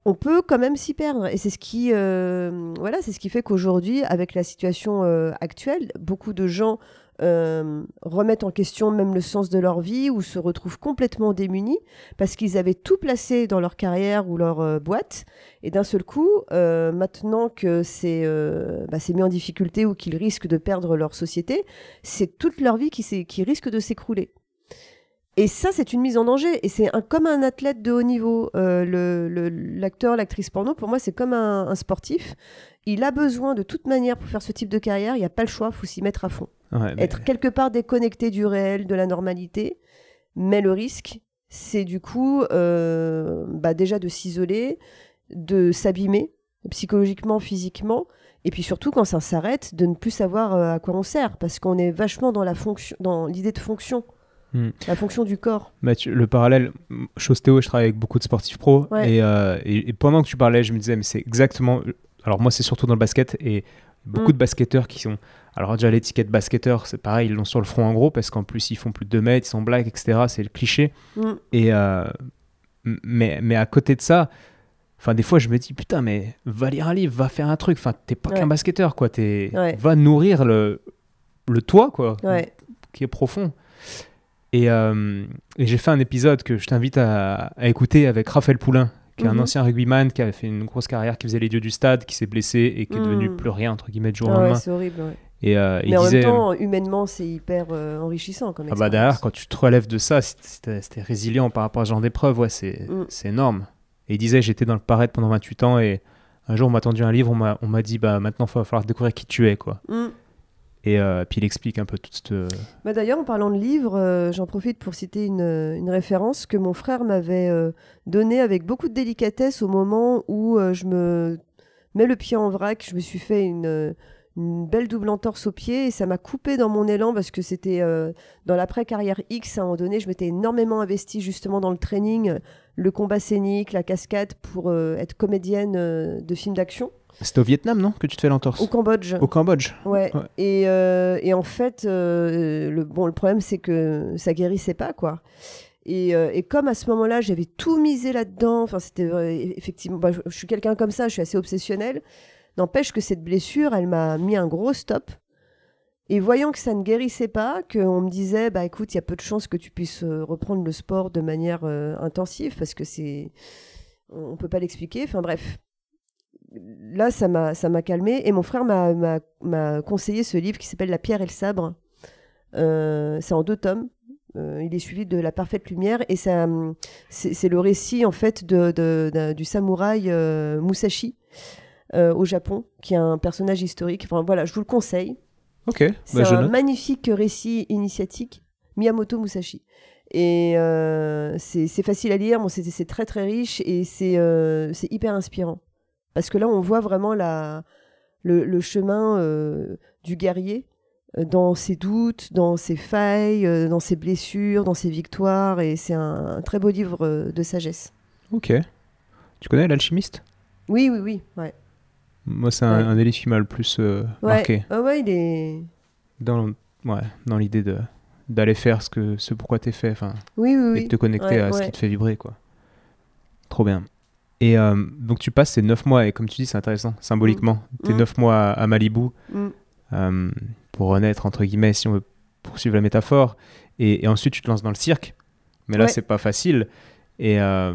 S1: on peut quand même s'y perdre. Et c'est ce qui, euh, voilà, c'est ce qui fait qu'aujourd'hui, avec la situation actuelle, beaucoup de gens euh, remettent en question même le sens de leur vie ou se retrouvent complètement démunis parce qu'ils avaient tout placé dans leur carrière ou leur euh, boîte. Et d'un seul coup, euh, maintenant que c'est euh, bah, mis en difficulté ou qu'ils risquent de perdre leur société, c'est toute leur vie qui, qui risque de s'écrouler. Et ça, c'est une mise en danger. Et c'est un- comme un athlète de haut niveau. Euh, L'acteur, l'actrice porno, pour moi, c'est comme un, un sportif. Il a besoin de toute manière pour faire ce type de carrière. Il n'y a pas le choix, il faut s'y mettre à fond.
S2: Ouais, mais-
S1: Être quelque part déconnecté du réel, de la normalité. Mais le risque, c'est du coup euh, bah, déjà de s'isoler, de s'abîmer psychologiquement, physiquement. Et puis surtout, quand ça s'arrête, de ne plus savoir euh, à quoi on sert. Parce qu'on est vachement dans la fonction, dans l'idée de fonction.
S2: Hmm.
S1: La fonction du corps.
S2: Le parallèle, chez Ostéo, je travaille avec beaucoup de sportifs.
S1: Ouais.
S2: Et, euh, et- et pendant que tu parlais, je me disais, mais c'est exactement. Alors, moi, c'est surtout dans le basket. Et beaucoup
S1: Mm.
S2: de basketteurs qui sont. Alors, déjà, l'étiquette basketteur, c'est pareil, ils l'ont sur le front en gros, parce qu'en plus, ils font plus de 2 mètres, ils sont black, etc. C'est le cliché.
S1: Mm.
S2: Et. euh, mais, mais à côté de ça. Enfin, des fois, je me dis, putain, mais va lire un livre, va faire un truc. Enfin, t'es pas
S1: Ouais.
S2: qu'un basketteur, quoi. T'es,
S1: Ouais.
S2: Va nourrir le, le toi, quoi
S1: Ouais.
S2: qui est profond. Et, euh, et j'ai fait un épisode que je t'invite à, à écouter avec Raphaël Poulain, qui est un
S1: Mhm.
S2: ancien rugbyman, qui a fait une grosse carrière, qui faisait les dieux du stade, qui s'est blessé et qui est devenu
S1: Mhm.
S2: plus rien, entre guillemets, du jour au
S1: Ah ouais,
S2: lendemain.
S1: c'est horrible. ouais.
S2: Et euh, il
S1: Mais en
S2: disait,
S1: même temps, humainement, c'est hyper euh, enrichissant comme
S2: ah bah derrière, quand tu te relèves de ça, si t'es si t'es résilient par rapport à ce genre d'épreuve, ouais, c'est
S1: Mm.
S2: énorme. Et il disait, j'étais dans le paraître pendant 28 ans et un jour, on m'a tendu un livre, on m'a- on m'a dit, bah maintenant, il va falloir découvrir qui tu es, quoi.
S1: Mm.
S2: Et euh, puis il explique un peu toute cette...
S1: Bah D'ailleurs, en parlant de livres, euh, j'en profite pour citer une, euh, référence que mon frère m'avait euh, donnée avec beaucoup de délicatesse au moment où euh, je me mets le pied en vrac. Je me suis fait une, euh, belle double entorse au pied et ça m'a coupé dans mon élan parce que c'était euh, dans l'après-carrière X. À un moment donné, je m'étais énormément investie justement dans le training, le combat scénique, la cascade pour euh, être comédienne euh, de films d'action
S2: C'était au Vietnam, non Que tu te fais l'entorse
S1: au Cambodge.
S2: Au Cambodge
S1: Ouais.
S2: Ouais.
S1: Et, euh, et en fait, euh, le, bon, le problème, c'est que ça guérissait pas, quoi. Et, euh, et comme à ce moment-là, j'avais tout misé là-dedans, enfin, c'était effectivement, bah, je, je suis quelqu'un comme ça, je suis assez obsessionnelle. N'empêche que cette blessure, elle m'a mis un gros stop. Et voyant que ça ne guérissait pas, qu'on me disait, bah écoute, il y a peu de chances que tu puisses reprendre le sport de manière intensive, parce que c'est. On peut pas l'expliquer. Enfin bref. Là, ça m'a ça m'a calmé. Et mon frère m'a- conseillé ce livre qui s'appelle La pierre et le sabre. Euh, c'est en deux tomes. Euh, il est suivi de La parfaite lumière. Et ça, hum, c'est c'est le récit, en fait, de, de- du samouraï euh, Musashi. au Japon, qui est un personnage historique. Enfin voilà, je vous le conseille.
S2: Ok,
S1: C'est
S2: bah, je
S1: un magnifique récit initiatique, Miyamoto Musashi. Et euh, c'est c'est facile à lire, bon, c'est c'est très très riche et c'est euh, c'est hyper inspirant. Parce que là, on voit vraiment la, le, le chemin euh, du guerrier euh, dans ses doutes, dans ses failles, euh, dans ses blessures, dans ses victoires. Et c'est un, un très beau livre de sagesse.
S2: Ok. Tu connais L'Alchimiste?
S1: Oui, oui, oui. Ouais.
S2: Moi, c'est un,
S1: Ouais.
S2: un des livres qui m'a le plus euh,
S1: Ouais.
S2: marqué.
S1: Ah ouais, il est.
S2: Dans, ouais, dans l'idée de d'aller faire ce, que, ce pourquoi t'es fait, enfin,
S1: Oui, oui,
S2: et de te connecter à ce qui te fait vibrer, quoi. Trop bien. Et euh, donc, tu passes ces 9 mois, et comme tu dis, c'est intéressant, symboliquement. Tes
S1: Mm.
S2: 9 mois à, à Malibu,
S1: Mm.
S2: euh, pour renaître, entre guillemets, si on veut poursuivre la métaphore. Et, et ensuite, tu te lances dans le cirque. Mais là,
S1: Ouais.
S2: c'est pas facile. Et euh,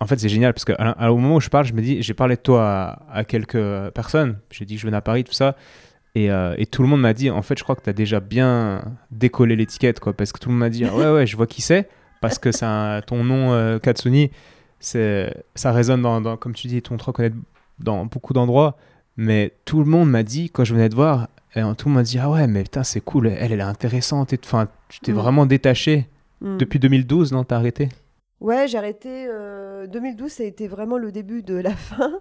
S2: en fait, c'est génial parce qu'au moment où je parle, je me dis, j'ai parlé de toi à, à quelques personnes. J'ai dit que je venais à Paris, tout ça. Et, euh, et tout le monde m'a dit, en fait, je crois que tu as déjà bien décollé l'étiquette, quoi. Parce que tout le monde m'a dit, [LAUGHS] ouais, ouais, je vois qui c'est. Parce que c'est ton nom, euh, Katsuni, c'est, ça résonne dans, dans- comme tu dis, ton te reconnaît dans beaucoup d'endroits. Mais tout le monde m'a dit, quand je venais te voir, et tout le monde m'a dit, ah ouais, mais putain, c'est cool, elle, elle est intéressante. Et, enfin, tu t'es
S1: Mm.
S2: vraiment détaché.
S1: Mm.
S2: Depuis 2012, non, t'as arrêté?
S1: Ouais, j'ai arrêté. euh, 2012, ça a été vraiment le début de la [LAUGHS] fin.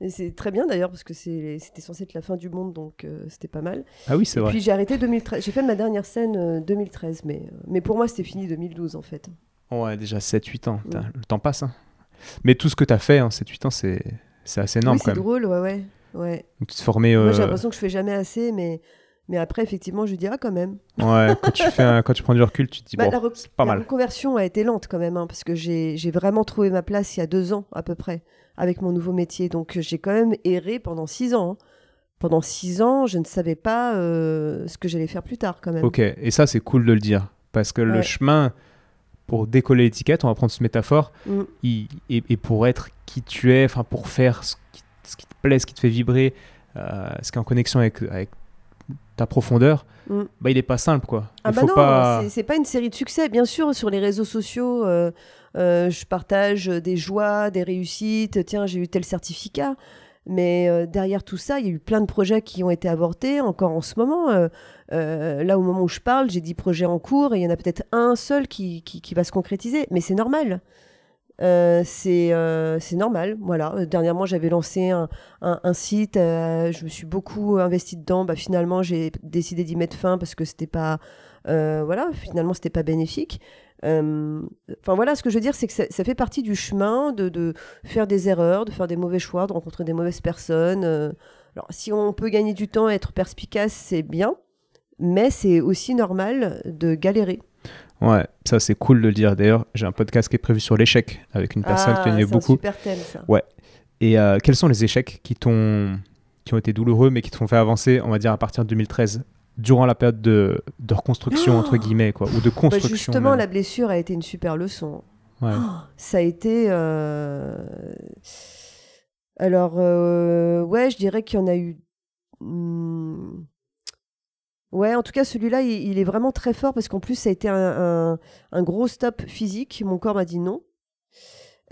S1: Et c'est très bien d'ailleurs, parce que c'était censé être la fin du monde, donc euh, c'était pas mal.
S2: Ah oui, c'est
S1: Et
S2: vrai.
S1: puis j'ai arrêté 2013. J'ai fait ma dernière scène euh, 2013, mais, euh, mais pour moi, c'était fini 2012 en fait.
S2: Ouais, déjà 7-8 ans.
S1: Mm.
S2: Le temps passe. hein. Mais tout ce que t'as fait en 7-8 ans, c'est C'est assez énorme
S1: oui, c'est drôle, ouais, ouais. ouais.
S2: Donc, tu te formais.
S1: Moi, j'ai
S2: euh,
S1: l'impression que je fais jamais assez, mais, mais après, effectivement, je dis, ah, quand même.
S2: ouais, [LAUGHS] quand, tu fais un- quand tu prends du recul, tu te dis,
S1: Bah,
S2: bon,
S1: la,
S2: c'est pas
S1: la
S2: mal.
S1: reconversion a été lente quand même, hein, parce que j'ai j'ai vraiment trouvé ma place il y a deux ans à peu près avec mon nouveau métier. Donc euh, j'ai quand même erré pendant six ans. hein. Pendant six ans, je ne savais pas euh, ce que j'allais faire plus tard quand même.
S2: Ok, et ça, c'est cool de le dire. Parce que le chemin pour décoller l'étiquette, on va prendre cette métaphore,
S1: Mm.
S2: et, et pour être qui tu es, enfin pour faire ce qui, ce qui te plaît, ce qui te fait vibrer, euh, ce qui est en connexion avec, avec ta profondeur,
S1: Mm.
S2: bah, il est pas simple quoi.
S1: Ah
S2: il
S1: bah
S2: faut
S1: non,
S2: pas.
S1: c'est- pas une série de succès. Bien sûr, sur les réseaux sociaux, euh, euh, je partage des joies, des réussites. Tiens, j'ai eu tel certificat. Mais derrière tout ça, il y a eu plein de projets qui ont été avortés, encore en ce moment. Euh, là, au moment où je parle, j'ai 10 projets en cours et il y en a peut-être un seul qui, qui, va se concrétiser. Mais c'est normal. Euh, c'est euh, c'est normal, voilà. Dernièrement, j'avais lancé un, un- site, je me suis beaucoup investi dedans. Bah, finalement, j'ai décidé d'y mettre fin parce que c'était pas, voilà, finalement, c'était pas bénéfique. Enfin voilà, ce que je veux dire, c'est que ça, ça fait partie du chemin de, de faire des erreurs, de faire des mauvais choix, de rencontrer des mauvaises personnes. Alors, si on peut gagner du temps, être perspicace, c'est bien, mais c'est aussi normal de galérer.
S2: Ouais, ça c'est cool de le dire. D'ailleurs, j'ai un podcast qui est prévu sur l'échec avec une personne
S1: ah,
S2: qui aimait
S1: c'est un
S2: beaucoup.
S1: super thème, ça.
S2: Et euh, quels sont les échecs qui t'ont qui ont été douloureux mais qui t'ont fait avancer, on va dire à partir de 2013, durant la période de, de reconstruction
S1: Oh
S2: entre guillemets quoi, ou de
S1: Bah,
S2: construction.
S1: justement,
S2: même.
S1: la blessure a été une super leçon.
S2: Ouais.
S1: Ça a été. euh, Alors, euh, ouais, je dirais qu'il y en a eu. hmm, Ouais, en tout cas, celui-là, il, est vraiment très fort parce qu'en plus, ça a été un, gros stop physique. Mon corps m'a dit non.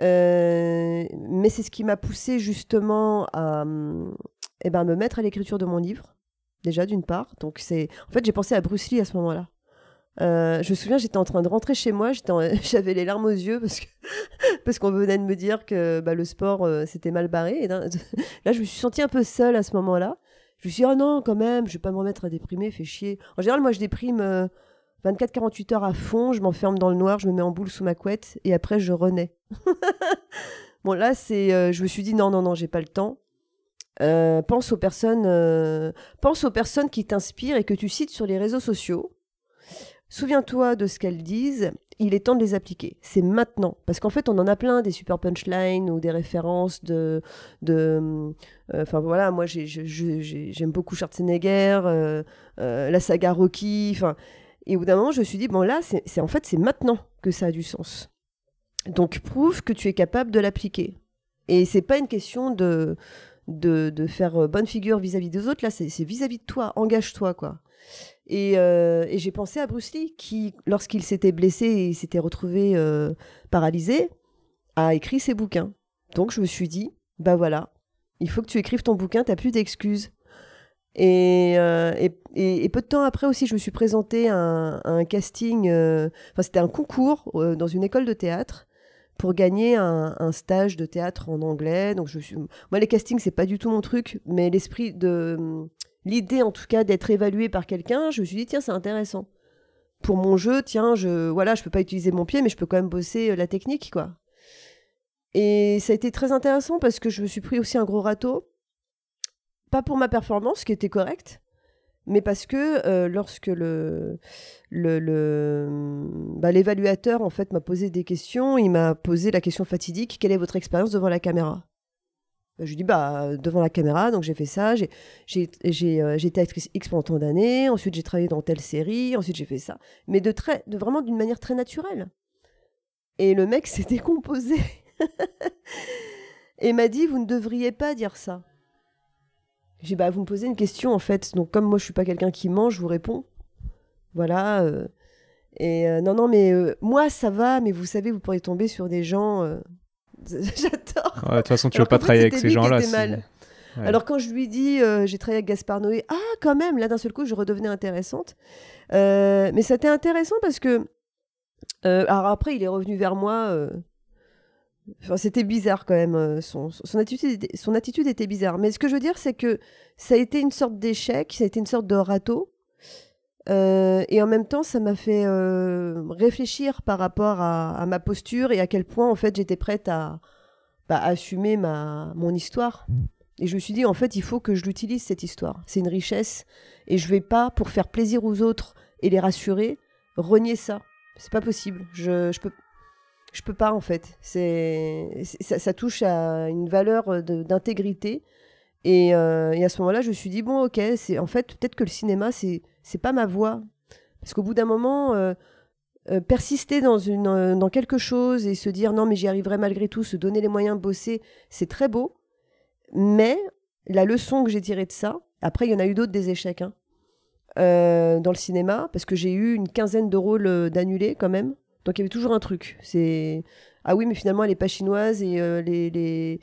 S1: Euh, mais c'est ce qui m'a poussé justement à hum, eh ben, me mettre à l'écriture de mon livre, déjà d'une part. Donc, c'est. En fait, j'ai pensé à Bruce Lee à ce moment-là. Euh, je me souviens, j'étais en train de rentrer chez moi, [LAUGHS] j'avais les larmes aux yeux parce [LAUGHS] parce qu'on venait de me dire que bah, le sport euh, s'était mal barré. [LAUGHS] Là, je me suis sentie un peu seule à ce moment-là. Je me suis dit, oh non, quand même, je vais pas me remettre à déprimer, fait chier. En général, moi, je déprime euh, 24-48 heures à fond, je m'enferme dans le noir, je me mets en boule sous ma couette et après, je renais. [LAUGHS] bon, là, c'est, euh, je me suis dit, non, non, non, j'ai pas le temps. Euh, pense aux personnes, euh, pense aux personnes qui t'inspirent et que tu cites sur les réseaux sociaux. Souviens-toi de ce qu'elles disent. Il est temps de les appliquer. C'est maintenant. Parce qu'en fait, on en a plein des super punchlines ou des références de. euh, Enfin voilà, moi j'aime beaucoup Schwarzenegger, euh, euh, la saga Rocky. Et au bout d'un moment, je me suis dit bon là, c'est en fait c'est maintenant que ça a du sens. Donc prouve que tu es capable de l'appliquer. Et c'est pas une question de de, faire bonne figure vis-à-vis des autres. Là, c'est vis-à-vis de toi. Engage-toi quoi. Et, euh, et j'ai pensé à Bruce Lee qui, lorsqu'il s'était blessé et s'était retrouvé euh, paralysé, a écrit ses bouquins. Donc je me suis dit, bah voilà, il faut que tu écrives ton bouquin, t'as plus d'excuses. Et, euh, et, peu de temps après aussi, je me suis présentée à un, casting, enfin c'était un concours dans une école de théâtre pour gagner un, un stage de théâtre en anglais. Donc je suis, moi les castings c'est pas du tout mon truc, mais l'esprit de l'idée en tout cas d'être évalué par quelqu'un, je me suis dit tiens c'est intéressant. Pour mon jeu, tiens, je voilà, je peux pas utiliser mon pied, mais je peux quand même bosser euh, la technique quoi. Et ça a été très intéressant parce que je me suis pris aussi un gros râteau, pas pour ma performance qui était correcte, mais parce que euh, lorsque le le, bah, l'évaluateur en fait m'a posé des questions, il m'a posé la question fatidique quelle est votre expérience devant la caméra? Je lui dis bah devant la caméra, donc j'ai fait ça, euh, j'ai été actrice X pendant tant d'années, ensuite j'ai travaillé dans telle série, ensuite j'ai fait ça, mais de très de vraiment d'une manière très naturelle. Et le mec [LAUGHS] s'est décomposé et m'a dit vous ne devriez pas dire ça. J'ai dit, bah vous me posez une question en fait, donc comme moi je suis pas quelqu'un qui ment, je vous réponds. Voilà. euh, et euh, non non mais euh, moi ça va, mais vous savez vous pourriez tomber sur des gens. [LAUGHS] J'adore.
S2: Ouais, de toute façon, tu
S1: Alors
S2: veux pas travailler avec ces gens-là. Ouais.
S1: Alors quand je lui dis euh, j'ai travaillé avec Gaspard Noé, ah quand même, là d'un seul coup je redevenais intéressante. Euh, mais c'était intéressant parce que euh, alors après il est revenu vers moi. euh, Enfin, c'était bizarre quand même. Son, son, attitude, était- son attitude était bizarre. Mais ce que je veux dire, c'est que ça a été une sorte d'échec, ça a été une sorte de râteau. Euh, et en même temps, ça m'a fait euh, réfléchir par rapport à, à ma posture et à quel point, en fait, j'étais prête à, bah, assumer ma, mon histoire. Et je me suis dit, en fait, il faut que je l'utilise, cette histoire. C'est une richesse. Et je vais pas, pour faire plaisir aux autres et les rassurer, renier ça. C'est pas possible. Je, je peux. Je peux pas en fait. C'est ça, ça, touche à une valeur d'intégrité et, euh, et, à ce moment-là, je me suis dit bon, ok, c'est en fait peut-être que le cinéma c'est c'est pas ma voie parce qu'au bout d'un moment, euh, euh, persister dans une euh, dans quelque chose et se dire non mais j'y arriverai malgré tout, se donner les moyens de bosser, c'est très beau. Mais la leçon que j'ai tirée de ça, après il y en a eu d'autres des échecs hein, dans le cinéma parce que j'ai eu une quinzaine de rôles d'annulés quand même. Donc il y avait toujours un truc. C'est ah oui, mais finalement, elle n'est pas chinoise et euh, les, les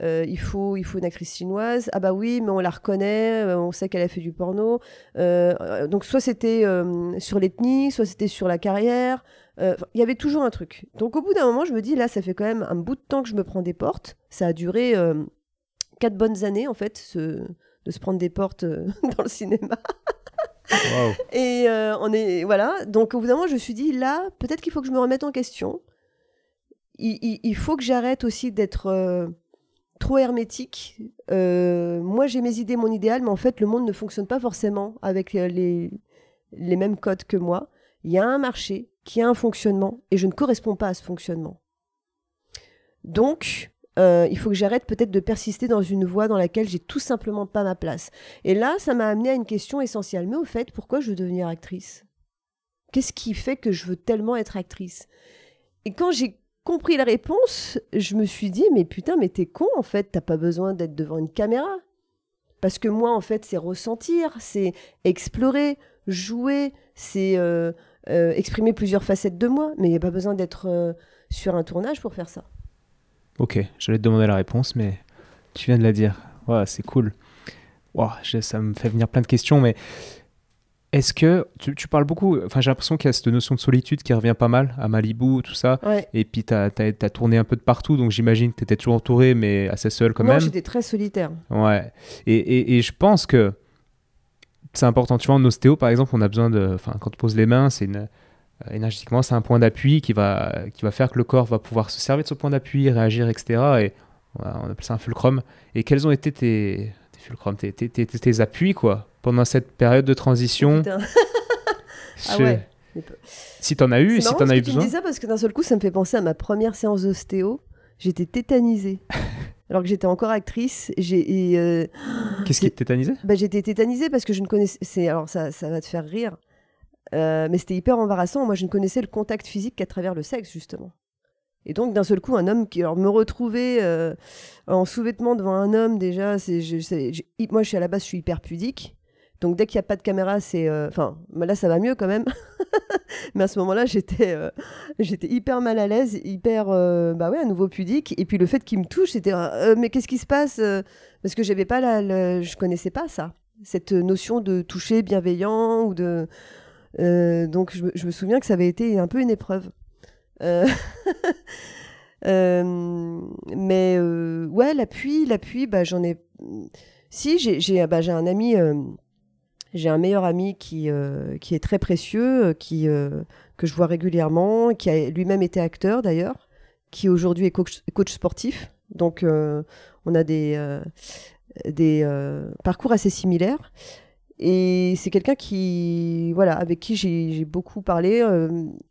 S1: euh, il, faut, il faut une actrice chinoise. Ah bah oui, mais on la reconnaît, euh, on sait qu'elle a fait du porno. donc soit c'était sur l'ethnie, soit c'était sur la carrière. Il y avait toujours un truc. Donc au bout d'un moment, je me dis, là, ça fait quand même un bout de temps que je me prends des portes. Ça a duré quatre bonnes années, en fait, ce, de se prendre des portes [LAUGHS] dans le cinéma. Et on est voilà. Donc au bout d'un moment, je me suis dit là, peut-être qu'il faut que je me remette en question il, faut que j'arrête aussi d'être euh, trop hermétique. Euh, moi, j'ai mes idées, mon idéal, mais en fait, le monde ne fonctionne pas forcément avec euh, les, mêmes codes que moi. Il y a un marché qui a un fonctionnement et je ne corresponds pas à ce fonctionnement. Donc, il faut que j'arrête peut-être de persister dans une voie dans laquelle j'ai tout simplement pas ma place. Et là, ça m'a amené à une question essentielle. Mais au fait, pourquoi je veux devenir actrice? Qu'est-ce qui fait que je veux tellement être actrice? Et quand j'ai compris la réponse, je me suis dit, mais putain, mais t'es con en fait, t'as pas besoin d'être devant une caméra. Parce que moi, en fait, c'est ressentir, c'est explorer, jouer, c'est euh, euh, exprimer plusieurs facettes de moi, mais il n'y a pas besoin d'être euh, sur un tournage pour faire ça.
S2: Ok, j'allais te demander la réponse, mais tu viens de la dire. C'est cool. Wow, ça me fait venir plein de questions, mais est-ce que tu, parles beaucoup, enfin j'ai l'impression qu'il y a cette notion de solitude qui revient pas mal à Malibu, tout ça. Et puis tu as, tourné un peu de partout, donc j'imagine que tu étais toujours entouré, mais assez seul quand même.
S1: Moi j'étais très solitaire.
S2: Ouais. Et, et, je pense que c'est important. Tu vois, en ostéo par exemple, on a besoin de. Enfin, quand tu poses les mains, c'est une. Euh, énergétiquement, c'est un point d'appui qui va, qui va faire que le corps va pouvoir se servir de ce point d'appui, réagir, etc. Et on appelle ça un fulcrum. Et quels ont été tes, tes, tes, tes, tes appuis, quoi pendant cette période de transition [LAUGHS]
S1: ah ouais.
S2: Si t'en as eu, si t'en as eu besoin.
S1: Je dis ça parce que d'un seul coup, ça me fait penser à ma première séance d'ostéo. J'étais tétanisée. [LAUGHS] Alors que j'étais encore actrice, j'ai.
S2: Euh, Qu'est-ce qui te tétanisait?
S1: Bah, J'étais tétanisée parce que je ne connaissais. Alors ça, ça va te faire rire, euh, mais c'était hyper embarrassant. Moi, je ne connaissais le contact physique qu'à travers le sexe, justement. Et donc, d'un seul coup, un homme qui. Alors, me retrouver euh, en sous-vêtements devant un homme, déjà, c'est. Moi, je suis à la base, je suis hyper pudique. Donc dès qu'il n'y a pas de caméra, c'est... Euh, enfin, là, ça va mieux quand même. [LAUGHS] Mais à ce moment-là, j'étais euh, j'étais hyper mal à l'aise, hyper... Bah ouais, à nouveau pudique. Et puis le fait qu'il me touche, c'était... mais qu'est-ce qui se passe Parce que j'avais pas la... Je connaissais pas ça. Cette notion de toucher bienveillant ou de... donc je, me souviens que ça avait été un peu une épreuve. [LAUGHS] mais ouais, l'appui, l'appui, bah, j'en ai... Si, j'ai bah, un ami j'ai un meilleur ami qui, euh, qui est très précieux, euh, qui, euh, que je vois régulièrement, qui a lui-même été acteur d'ailleurs, qui aujourd'hui est coach, sportif. Donc on a des, des parcours assez similaires. Et c'est quelqu'un qui, voilà, avec qui j'ai beaucoup parlé.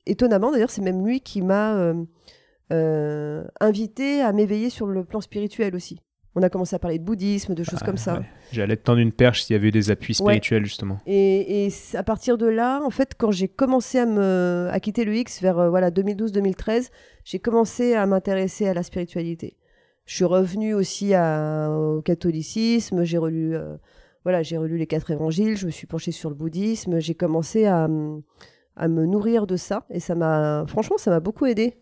S1: étonnamment, d'ailleurs, c'est même lui qui m'a invité à m'éveiller sur le plan spirituel aussi on a commencé à parler de bouddhisme, de choses comme ça.
S2: J'allais te tendre une perche s'il y avait eu des appuis spirituels, justement.
S1: Et, à partir de là, en fait, quand j'ai commencé à, me, à quitter le X vers euh, voilà, 2012-2013, j'ai commencé à m'intéresser à la spiritualité. Je suis revenue aussi au catholicisme, j'ai relu, euh, voilà, j'ai relu les quatre évangiles, je me suis penchée sur le bouddhisme, j'ai commencé à, à me nourrir de ça, et ça m'a, franchement, ça m'a beaucoup aidé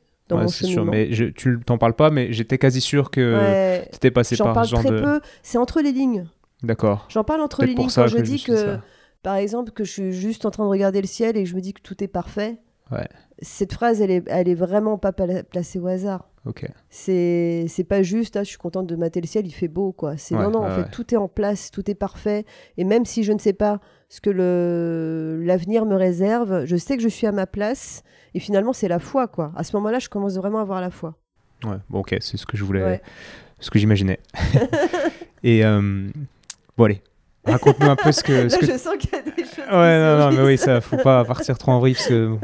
S1: c'est sûr,
S2: mais je, tu t'en parles pas, mais j'étais quasi sûr que tu étais passé par
S1: ce genre très peu. C'est entre les lignes.
S2: D'accord.
S1: J'en parle entre les lignes quand je dis que, par exemple, que je suis juste en train de regarder le ciel et que je me dis que tout est parfait.
S2: Ouais.
S1: Cette phrase, elle est, elle est vraiment pas placée au hasard.
S2: Ok.
S1: C'est, c'est pas juste, ah, je suis contente de mater le ciel, il fait beau, quoi. C'est non, non, en fait, tout est en place, tout est parfait. Et même si je ne sais pas ce que le, l'avenir me réserve, je sais que je suis à ma place et finalement, c'est la foi, quoi. À ce moment-là, je commence vraiment à avoir la foi.
S2: Ouais, bon, ok, c'est ce que je voulais, ce que j'imaginais. [LAUGHS] Et euh, bon, allez, raconte-nous un peu ce que. [LAUGHS] ce
S1: Là,
S2: que...
S1: je sens qu'il y a des choses.
S2: Ouais, non, non, mais oui, ça, faut pas partir trop en vrille parce que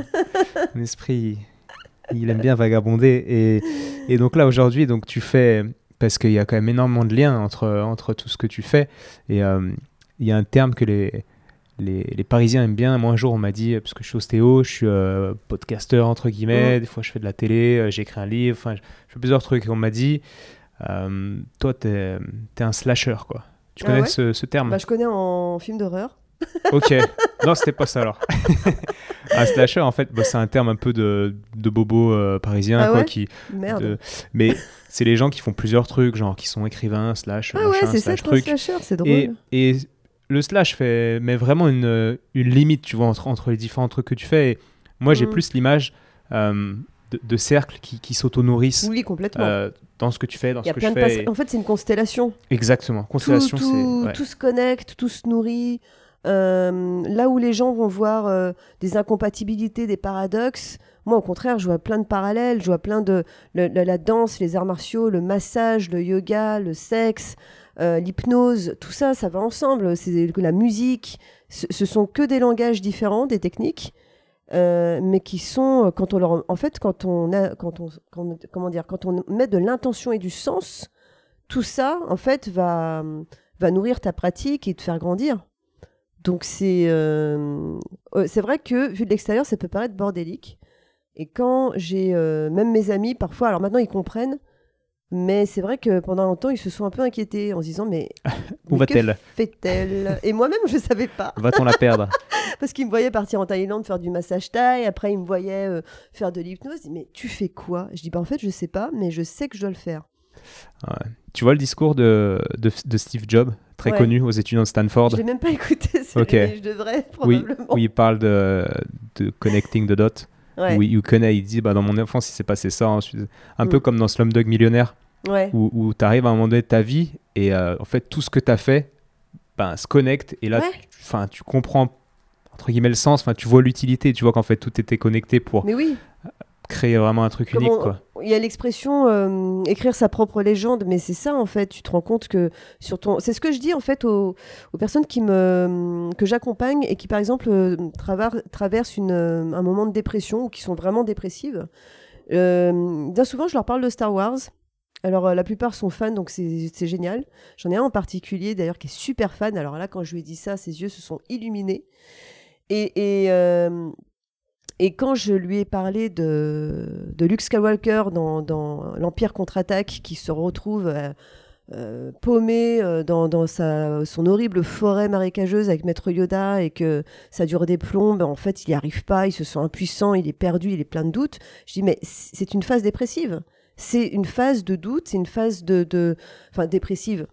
S2: mon esprit, il, il aime bien vagabonder. Et, et donc là, aujourd'hui, donc tu fais, parce qu'il y a quand même énormément de liens entre, entre tout ce que tu fais. Et euh, il y a un terme que les, les, les Parisiens aiment bien. Moi, un jour, on m'a dit, parce que je suis ostéo, je suis euh, podcasteur, entre guillemets, des fois je fais de la télé, euh, j'écris un livre, enfin, je, je fais plusieurs trucs. Et on m'a dit, euh, toi, t'es es un slasher, quoi. Tu
S1: Ah
S2: connais
S1: ouais
S2: ce, ce terme
S1: Bah, je connais en film d'horreur. [LAUGHS]
S2: Ok, non, c'était pas ça alors. un [LAUGHS] slasher, en fait, bah, c'est un terme un peu de, de bobo euh, parisien,
S1: Ah
S2: quoi,
S1: ouais
S2: qui,
S1: Merde.
S2: de- mais c'est les gens qui font plusieurs trucs, genre qui sont écrivains, slash,
S1: ah ouais, c'est ça,
S2: slash truc.
S1: slasher, c'est drôle.
S2: Et, et le slash fait, met vraiment une, une limite, tu vois, entre, entre les différents trucs que tu fais. Et moi, j'ai
S1: Mm.
S2: plus l'image euh, de, de cercles qui, qui s'auto-nourrissent
S1: Oui, complètement.
S2: euh, dans ce que tu fais, dans ce que je fais. et-
S1: En fait, c'est une constellation.
S2: Exactement.
S1: Tout,
S2: Constellation,
S1: tout,
S2: c'est. ouais.
S1: tout se connecte, tout se nourrit. Euh, là où les gens vont voir euh, des incompatibilités, des paradoxes, moi au contraire, je vois plein de parallèles, je vois plein de le- la danse, les arts martiaux, le massage, le yoga, le sexe, euh, l'hypnose, tout ça, ça va ensemble. C'est la musique, ce, ce sont que des langages différents, des techniques, euh, mais qui sont euh, quand on leur, en fait, quand on a, quand on, comment dire, quand on met de l'intention et du sens, tout ça, en fait, va va nourrir ta pratique et te faire grandir. Donc c'est euh, c'est vrai que vu de l'extérieur, ça peut paraître bordélique. Et quand j'ai même mes amis parfois, alors maintenant ils comprennent, mais c'est vrai que pendant longtemps ils se sont un peu inquiétés en se disant mais [LAUGHS]
S2: Où va-t-elle
S1: fait-elle? Et moi-même je savais pas
S2: Va-t-on la perdre? [LAUGHS]
S1: Parce qu'ils me voyaient partir en Thaïlande faire du massage thaï, après ils me voyaient euh, faire de l'hypnose. Ils disaient, mais tu fais quoi? Je dis bah en fait je sais pas, mais je sais que je dois le faire.
S2: Tu vois le discours de, de, de Steve Jobs, très
S1: Ouais.
S2: connu aux étudiants de Stanford?
S1: Je l'ai même pas [LAUGHS] écouté, c'est
S2: Ok.
S1: mais je devrais
S2: Oui,
S1: probablement.
S2: où il parle de, de connecting the dots,
S1: Ouais.
S2: où il dit bah, dans mon enfance il s'est passé ça, ensuite, un
S1: Mm.
S2: peu comme dans Slumdog Millionnaire,
S1: Ouais.
S2: où, où tu arrives à un moment donné de ta vie et euh, en fait tout ce que tu as fait ben, se connecte et là
S1: Ouais.
S2: tu, tu comprends entre guillemets le sens, enfin tu vois l'utilité, tu vois qu'en fait tout était connecté pour
S1: Mais oui,
S2: créer vraiment un truc unique quoi.
S1: Il y a l'expression euh, écrire sa propre légende, mais c'est ça en fait. Tu te rends compte que sur ton, c'est ce que je dis en fait aux, aux personnes qui me que j'accompagne et qui par exemple euh, travar- traversent une, euh, un moment de dépression ou qui sont vraiment dépressives. Euh, bien souvent, je leur parle de Star Wars. Alors la plupart sont fans, donc c'est c'est génial. J'en ai un en particulier d'ailleurs qui est super fan. Alors là, quand je lui ai dit ça, ses yeux se sont illuminés. Et, et, euh, et quand je lui ai parlé de, de Luke Skywalker dans, dans l'Empire contre-attaque, qui se retrouve euh, euh, paumé euh, dans, dans sa, son horrible forêt marécageuse avec Maître Yoda et que ça dure des plombes, en fait, il n'y arrive pas, il se sent impuissant, il est perdu, il est plein de doutes. Je dis, mais c'est une phase dépressive. C'est une phase de doute, c'est une phase de. de enfin, dépressive.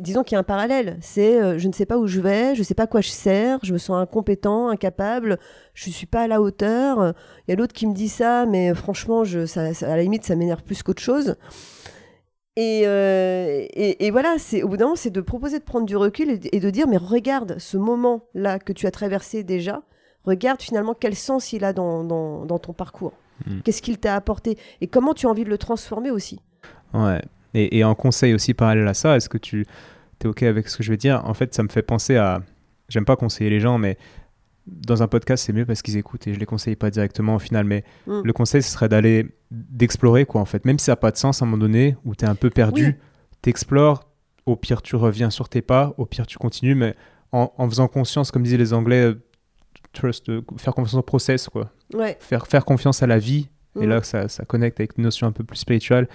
S1: Disons qu'il y a un parallèle. C'est euh, je ne sais pas où je vais, je ne sais pas quoi je sers, je me sens incompétent, incapable, je ne suis pas à la hauteur. Il y a l'autre qui me dit ça, mais franchement, je, ça, ça- à la limite, ça m'énerve plus qu'autre chose. Et, euh, et, et voilà, c'est au bout d'un moment, c'est de proposer de prendre du recul et, de- et de dire, mais regarde ce moment-là que tu as traversé déjà, regarde finalement quel sens il a dans, dans, dans ton parcours.
S2: Mm.
S1: Qu'est-ce qu'il t'a apporté et comment tu as envie de le transformer aussi.
S2: Ouais. Et, et en conseil aussi parallèle à ça, est-ce que tu es OK avec ce que je vais dire? En fait, ça me fait penser à. J'aime pas conseiller les gens, mais dans un podcast, c'est mieux parce qu'ils écoutent et je les conseille pas directement au final. Mais
S1: Mm.
S2: le conseil, ce serait d'aller, d'explorer, quoi, en fait. Même si ça n'a pas de sens à un moment donné, où tu es un peu perdu,
S1: Oui.
S2: t'explores. Au pire, tu reviens sur tes pas. Au pire, tu continues, mais en, en faisant conscience, comme disaient les Anglais, trust, euh, faire confiance au process, quoi.
S1: Ouais.
S2: Faire, faire confiance à la vie. Et
S1: Mm.
S2: là, ça, ça connecte avec une notion un peu plus spirituelle.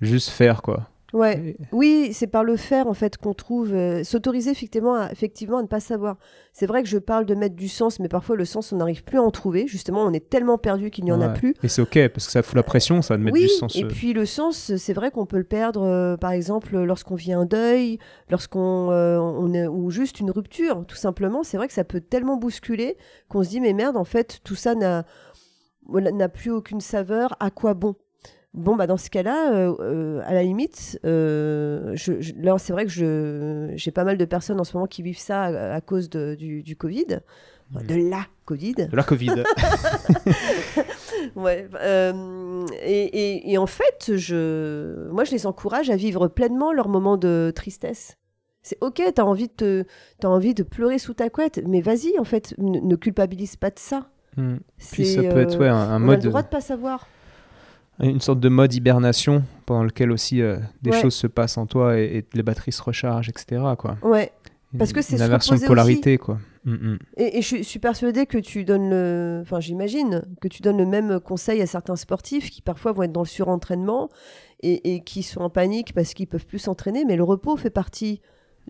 S2: Juste faire, quoi.
S1: Ouais. Oui, c'est par le faire en fait qu'on trouve euh, s'autoriser effectivement à, effectivement à ne pas savoir. C'est vrai que je parle de mettre du sens, mais parfois le sens on n'arrive plus à en trouver. Justement, on est tellement perdu qu'il n'y en a plus.
S2: Et c'est ok, parce que ça fout la pression, ça, de mettre
S1: oui,
S2: du sens.
S1: et
S2: euh,
S1: puis le sens, c'est vrai qu'on peut le perdre, euh, par exemple, lorsqu'on vit un deuil, lorsqu'on on est- ou juste une rupture, tout simplement. C'est vrai que ça peut tellement bousculer qu'on se dit mais merde, en fait, tout ça n'a n'a plus aucune saveur. À quoi bon? Bon, bah dans ce cas-là, euh, euh, à la limite, euh, je, je- là, c'est vrai que je, j'ai pas mal de personnes en ce moment qui vivent ça à, à cause de- du, du Covid, de la Covid.
S2: De la Covid. [LAUGHS]
S1: Ouais. et, et- et en fait, je, moi, je les encourage à vivre pleinement leur moment de tristesse. C'est ok, t'as envie de te, t'as envie de pleurer sous ta couette, mais vas-y, en fait, ne, culpabilise pas de ça.
S2: Hmm. Puis ça peut être ouais, un, un
S1: on a
S2: mode,
S1: le droit de pas savoir.
S2: Une sorte de mode hibernation pendant lequel aussi euh, des
S1: Ouais.
S2: choses se passent en toi et, et les batteries se rechargent, etc. Quoi.
S1: Ouais. Parce que c'est
S2: une
S1: se
S2: inversion de polarité, quoi. Hmm, hmm.
S1: Et, et je suis- persuadée que tu donnes le, enfin j'imagine que tu donnes le même conseil à certains sportifs qui parfois vont être dans le surentraînement et, et qui sont en panique parce qu'ils peuvent plus s'entraîner, mais le repos fait partie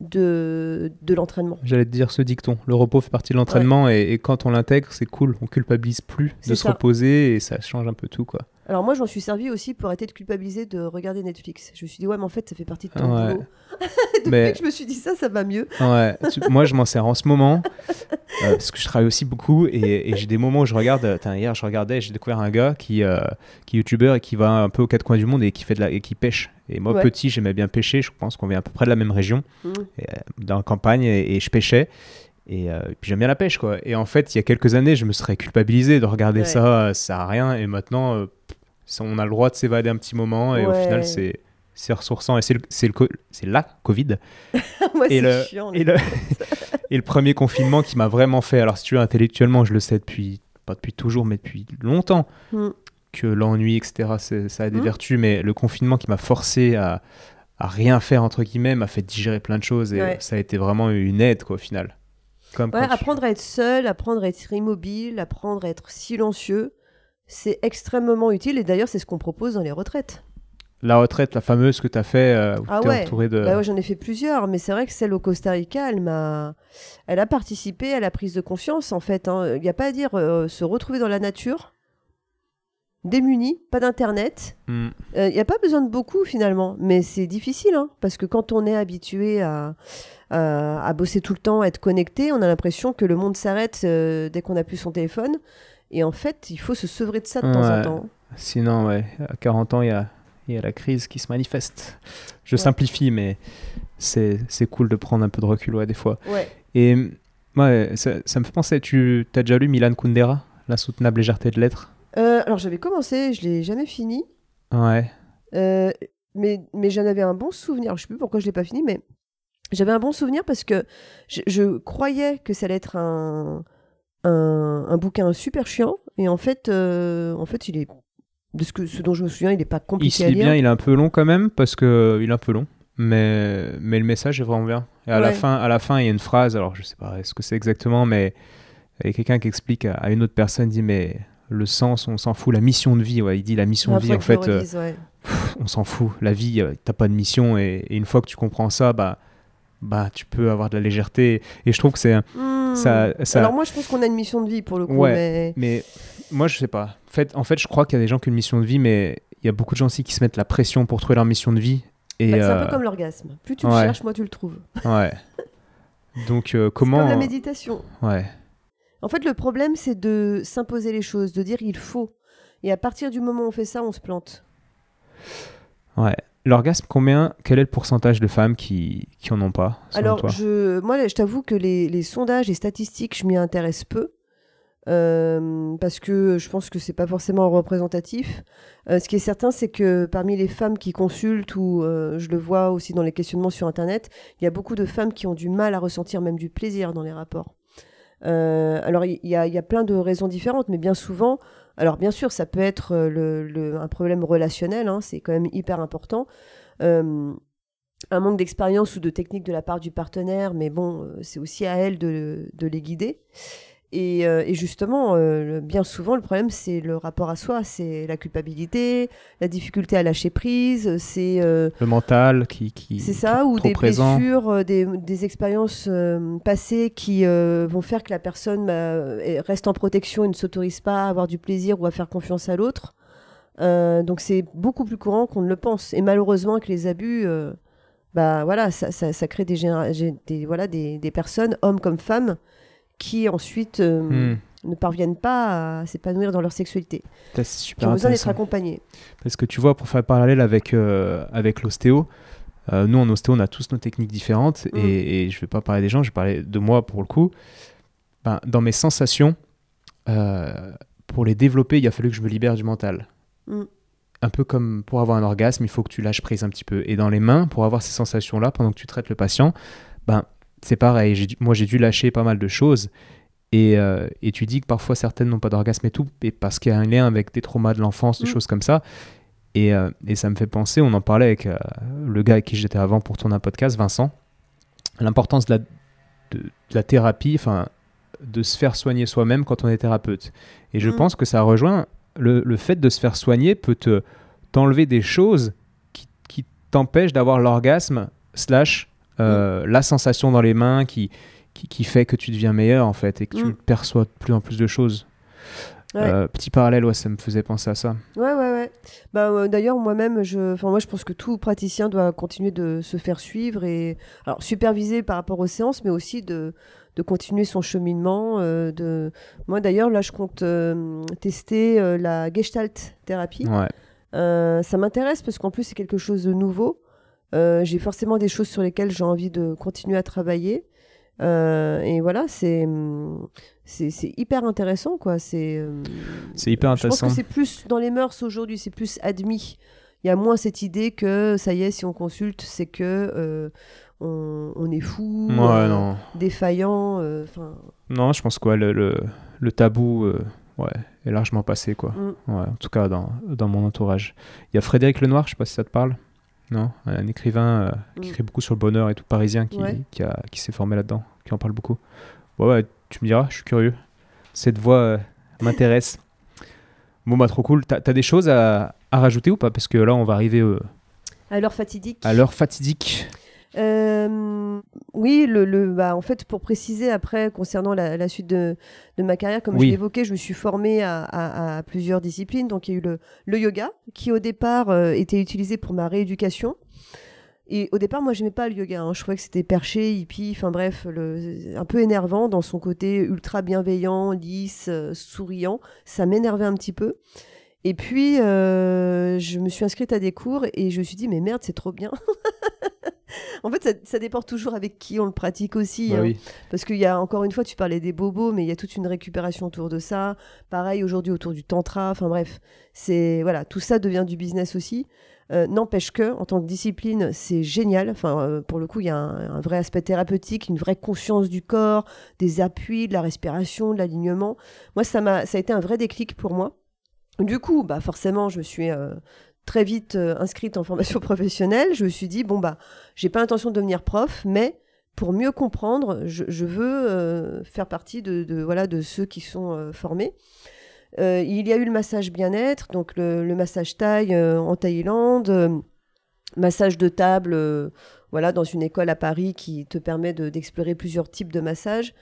S1: de, de l'entraînement.
S2: J'allais te dire ce dicton. Le repos fait partie de l'entraînement et, et quand on l'intègre, c'est cool. On culpabilise plus de se reposer et ça change un peu tout, quoi.
S1: Alors moi j'en suis servi aussi pour arrêter de culpabiliser de regarder Netflix. Je me suis dit ouais mais en fait ça fait partie de ton
S2: Ouais.
S1: boulot. [LAUGHS] Depuis
S2: Mais-
S1: que je me suis dit ça, ça va mieux.
S2: Ouais, tu- moi je m'en sers en ce moment euh, parce que je travaille aussi beaucoup et, et j'ai des moments où je regarde. euh, hier je regardais, j'ai découvert un gars qui, euh, qui est youtubeur et qui va un peu aux quatre coins du monde et qui fait de la et qui pêche. Et moi
S1: Ouais.
S2: petit j'aimais bien pêcher. Je pense qu'on vient à peu près de la même région,
S1: Mm.
S2: et, euh, dans la campagne et, et je pêchais. Et euh, puis j'aime bien la pêche quoi. Et en fait il y a quelques années je me serais culpabilisé de regarder
S1: Ouais.
S2: ça, ça sert à rien. Et maintenant euh, on a le droit de s'évader un petit moment et au final c'est c'est ressourçant et c'est c'est la Covid [LAUGHS]
S1: Moi
S2: Et
S1: c'est
S2: le-
S1: chiant.
S2: et le, [LAUGHS] et le premier confinement qui m'a vraiment fait, alors si tu veux, intellectuellement, je le sais depuis, pas depuis toujours, mais depuis longtemps,
S1: Mm.
S2: que l'ennui, etc., ça a des
S1: Mm.
S2: vertus, mais le confinement qui m'a forcé à, à rien faire, entre guillemets, m'a fait digérer plein de choses et
S1: Ouais.
S2: ça a été vraiment une aide, quoi, au final. Comme
S1: Ouais,
S2: tu-
S1: apprendre à être seul, apprendre à être immobile, apprendre à être silencieux, c'est extrêmement utile et d'ailleurs c'est ce qu'on propose dans les retraites.
S2: La retraite, la fameuse que tu as fait, euh, où
S1: Ah ouais.
S2: entouré de...
S1: Bah ouais, j'en ai fait plusieurs, mais c'est vrai que celle au Costa Rica, elle m'a, elle a participé à la prise de conscience en fait. hein. Il n'y a pas à dire euh, se retrouver dans la nature, démuni, pas d'internet.
S2: Mm.
S1: Euh, Il n'y a pas besoin de beaucoup finalement, mais c'est difficile hein, parce que quand on est habitué à, à, à bosser tout le temps, à être connecté, on a l'impression que le monde s'arrête euh, dès qu'on a plus son téléphone. Et en fait, il faut se sevrer de ça de temps en temps.
S2: Sinon, ouais, à 40 ans, il y a, y a la crise qui se manifeste. Je
S1: Ouais.
S2: simplifie, mais c'est c'est cool de prendre un peu de recul, ouais, des fois.
S1: Ouais.
S2: Et ouais, ça, ça me fait penser, tu as déjà lu Milan Kundera, L'insoutenable légèreté de l'être?
S1: Euh, alors j'avais commencé, je l'ai jamais fini.
S2: Ouais.
S1: Euh, mais mais j'en avais un bon souvenir. Je sais plus pourquoi je l'ai pas fini, mais j'avais un bon souvenir parce que je, je croyais que ça allait être un, un, un bouquin super chiant. Et en fait, euh, en fait, il est de ce, que, ce dont je me souviens, il n'est pas
S2: Il
S1: compliqué
S2: se
S1: à lire.
S2: bien, il est un peu long quand même, parce que il est un peu long. Mais, mais le message est vraiment bien. Et à, la fin, à la fin, il y a une phrase, alors je sais pas ce que c'est exactement, mais il y a quelqu'un qui explique à, à une autre personne, dit mais le sens, on s'en fout, la mission de vie, ouais, il dit la mission de vie, en fait, euh,
S1: relise, ouais.
S2: pff, on s'en fout. La vie, euh, t'as pas de mission, et, et une fois que tu comprends ça, bah, bah, tu peux avoir de la légèreté. Et je trouve que c'est. Ça, ça,
S1: Alors moi, je pense qu'on a une mission de vie pour le coup,
S2: Ouais.
S1: mais
S2: Mais moi, je sais pas. En fait, en fait je crois qu'il y a des gens qui ont une mission de vie, mais il y a beaucoup de gens aussi qui se mettent la pression pour trouver leur mission de vie. Et
S1: bah, c'est un
S2: euh,
S1: peu comme l'orgasme. Plus tu le cherches, moins tu le trouves. [LAUGHS]
S2: ouais. Donc euh, comment
S1: comme la méditation.
S2: Ouais.
S1: En fait, le problème, c'est de s'imposer les choses, de dire il faut. Et à partir du moment où on fait ça, on se plante.
S2: Ouais. L'orgasme, combien Quel est le pourcentage de femmes qui qui en ont pas selon
S1: Alors,
S2: toi?
S1: je, moi, je t'avoue que les, les sondages et statistiques, je m'y intéresse peu. euh, parce que je pense que c'est pas forcément représentatif. Euh, ce qui est certain, c'est que parmi les femmes qui consultent, ou euh, je le vois aussi dans les questionnements sur Internet, il y a beaucoup de femmes qui ont du mal à ressentir même du plaisir dans les rapports. Alors, il y, y a plein de raisons différentes, mais bien souvent, alors bien sûr, ça peut être euh, un problème relationnel, hein, c'est quand même hyper important. Un manque d'expérience ou de technique de la part du partenaire, mais bon, euh, c'est aussi à elle de les guider. Et, euh, et justement, euh, bien souvent, le problème, c'est le rapport à soi, c'est la culpabilité, la difficulté à lâcher prise, c'est euh,
S2: Le mental qui qui
S1: c'est ça, ou des
S2: présent.
S1: blessures, des, des expériences passées qui vont faire que la personne bah, est- reste en protection et ne s'autorise pas à avoir du plaisir ou à faire confiance à l'autre. Donc c'est beaucoup plus courant qu'on ne le pense. Et malheureusement que les abus, bah voilà, ça, ça, ça crée des, voilà, des, des personnes, hommes comme femmes, qui ensuite euh,
S2: Hmm.
S1: ne parviennent pas à s'épanouir dans leur sexualité.
S2: C'est
S1: Qui
S2: super
S1: ont besoin d'être accompagnés.
S2: Parce que tu vois, pour faire parallèle avec, euh, avec l'ostéo, euh, nous en ostéo, on a tous nos techniques différentes.
S1: Mm.
S2: Et, et je vais pas parler des gens, je vais parler de moi pour le coup. Ben, dans mes sensations, pour les développer, il a fallu que je me libère du mental.
S1: Mm.
S2: Un peu comme pour avoir un orgasme, il faut que tu lâches prise un petit peu. Et dans les mains, pour avoir ces sensations-là, pendant que tu traites le patient, ben, c'est pareil. Moi, j'ai dû lâcher pas mal de choses. Et, euh, et tu dis que parfois certaines n'ont pas d'orgasme et tout, et parce qu'il y a un lien avec des traumas de l'enfance, des
S1: Mm.
S2: choses comme ça. Et, euh, et ça me fait penser, on en parlait avec euh, le gars avec qui j'étais avant pour tourner un podcast, Vincent, l'importance de la, de, de la thérapie, enfin, de se faire soigner soi-même quand on est thérapeute. Et je
S1: Mm.
S2: pense que ça rejoint le, le fait de se faire soigner peut te t'enlever des choses qui, qui t'empêchent d'avoir l'orgasme slash euh, la sensation dans les mains qui, qui, qui fait que tu deviens meilleur en fait et que tu
S1: Mm.
S2: perçois de plus en plus de choses.
S1: Ouais.
S2: Euh, petit parallèle, ouais, ça me faisait penser à ça.
S1: Ouais, ouais, ouais. Bah, euh, D'ailleurs, moi-même, je... Enfin, moi, je pense que tout praticien doit continuer de se faire suivre et alors superviser par rapport aux séances, mais aussi de, de continuer son cheminement. euh, de... Moi, d'ailleurs, là, je compte tester la Gestalt thérapie.
S2: Ouais.
S1: Ça m'intéresse parce qu'en plus, c'est quelque chose de nouveau. Euh, j'ai forcément des choses sur lesquelles j'ai envie de continuer à travailler. Euh, et voilà, c'est hum, c'est c'est hyper intéressant, quoi. C'est hum,
S2: C'est hyper
S1: je pense
S2: intéressant.
S1: que c'est plus dans les mœurs aujourd'hui, c'est plus admis. Il y a moins cette idée que ça y est, si on consulte, c'est que euh, on, on est fou,
S2: Ouais, non.
S1: défaillant.
S2: Non, je pense quoi, le, le, le tabou ouais, est largement passé, quoi.
S1: Mm.
S2: Ouais, en tout cas, dans, dans mon entourage. Il y a Frédéric Lenoir, je sais pas si ça te parle. Non, un écrivain euh, qui
S1: Mm.
S2: écrit beaucoup sur le bonheur et tout, parisien, qui,
S1: Ouais.
S2: qui, a- qui s'est formé là-dedans, qui en parle beaucoup. Ouais, ouais, tu me diras, je suis curieux. Cette voix euh, m'intéresse. Bon, bah, trop cool. T'as as des choses à, à rajouter ou pas? Parce que là, on va arriver euh,
S1: à l'heure fatidique.
S2: à l'heure fatidique.
S1: Euh, oui, le, le- bah, en fait, pour préciser après, concernant la, la suite de, de ma carrière, comme
S2: Oui.
S1: je l'évoquais, je me suis formée à, à- à plusieurs disciplines. Donc, il y a eu le, le yoga, qui au départ euh, était utilisé pour ma rééducation. Et au départ, moi, je n'aimais pas le yoga. hein. Je trouvais que c'était perché, hippie, enfin bref, le- un peu énervant dans son côté ultra bienveillant, lisse, euh, souriant. Ça m'énervait un petit peu. Et puis, euh, je me suis inscrite à des cours et je me suis dit, mais merde, c'est trop bien. [LAUGHS] [LAUGHS] en fait, ça, ça dépend toujours avec qui on le pratique aussi.
S2: Bah
S1: hein.
S2: oui.
S1: Parce qu'il y a, encore une fois, tu parlais des bobos, mais il y a toute une récupération autour de ça. Pareil aujourd'hui autour du tantra. Enfin bref, c'est voilà, tout ça devient du business aussi. Euh, N'empêche que, en tant que discipline, c'est génial. Enfin, euh, pour le coup, il y a un, un vrai aspect thérapeutique, une vraie conscience du corps, des appuis, de la respiration, de l'alignement. Moi, ça m'a, ça a été un vrai déclic pour moi. Du coup, bah forcément, je me suis euh, très vite euh, inscrite en formation [LAUGHS] professionnelle. Je me suis dit bon bah, j'ai pas l'intention de devenir prof, mais pour mieux comprendre, je, veux euh, faire partie de, de, voilà de ceux qui sont euh, formés. Il y a eu le massage bien-être, donc le, massage euh, en Thaïlande, massage de table, voilà, dans une école à Paris qui te permet de- d'explorer plusieurs types de massages.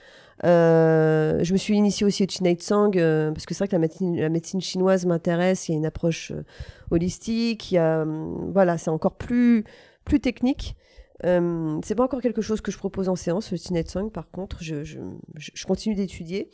S1: Euh, je me suis initiée aussi au Chinai Tsang euh, parce que c'est vrai que la médecine, la médecine chinoise m'intéresse. Il y a une approche euh, holistique. Il y a, hum, voilà, c'est encore plus plus technique. Euh, c'est pas encore quelque chose que je propose en séance, le Chinai Tsang. Par contre, je, je- je continue d'étudier.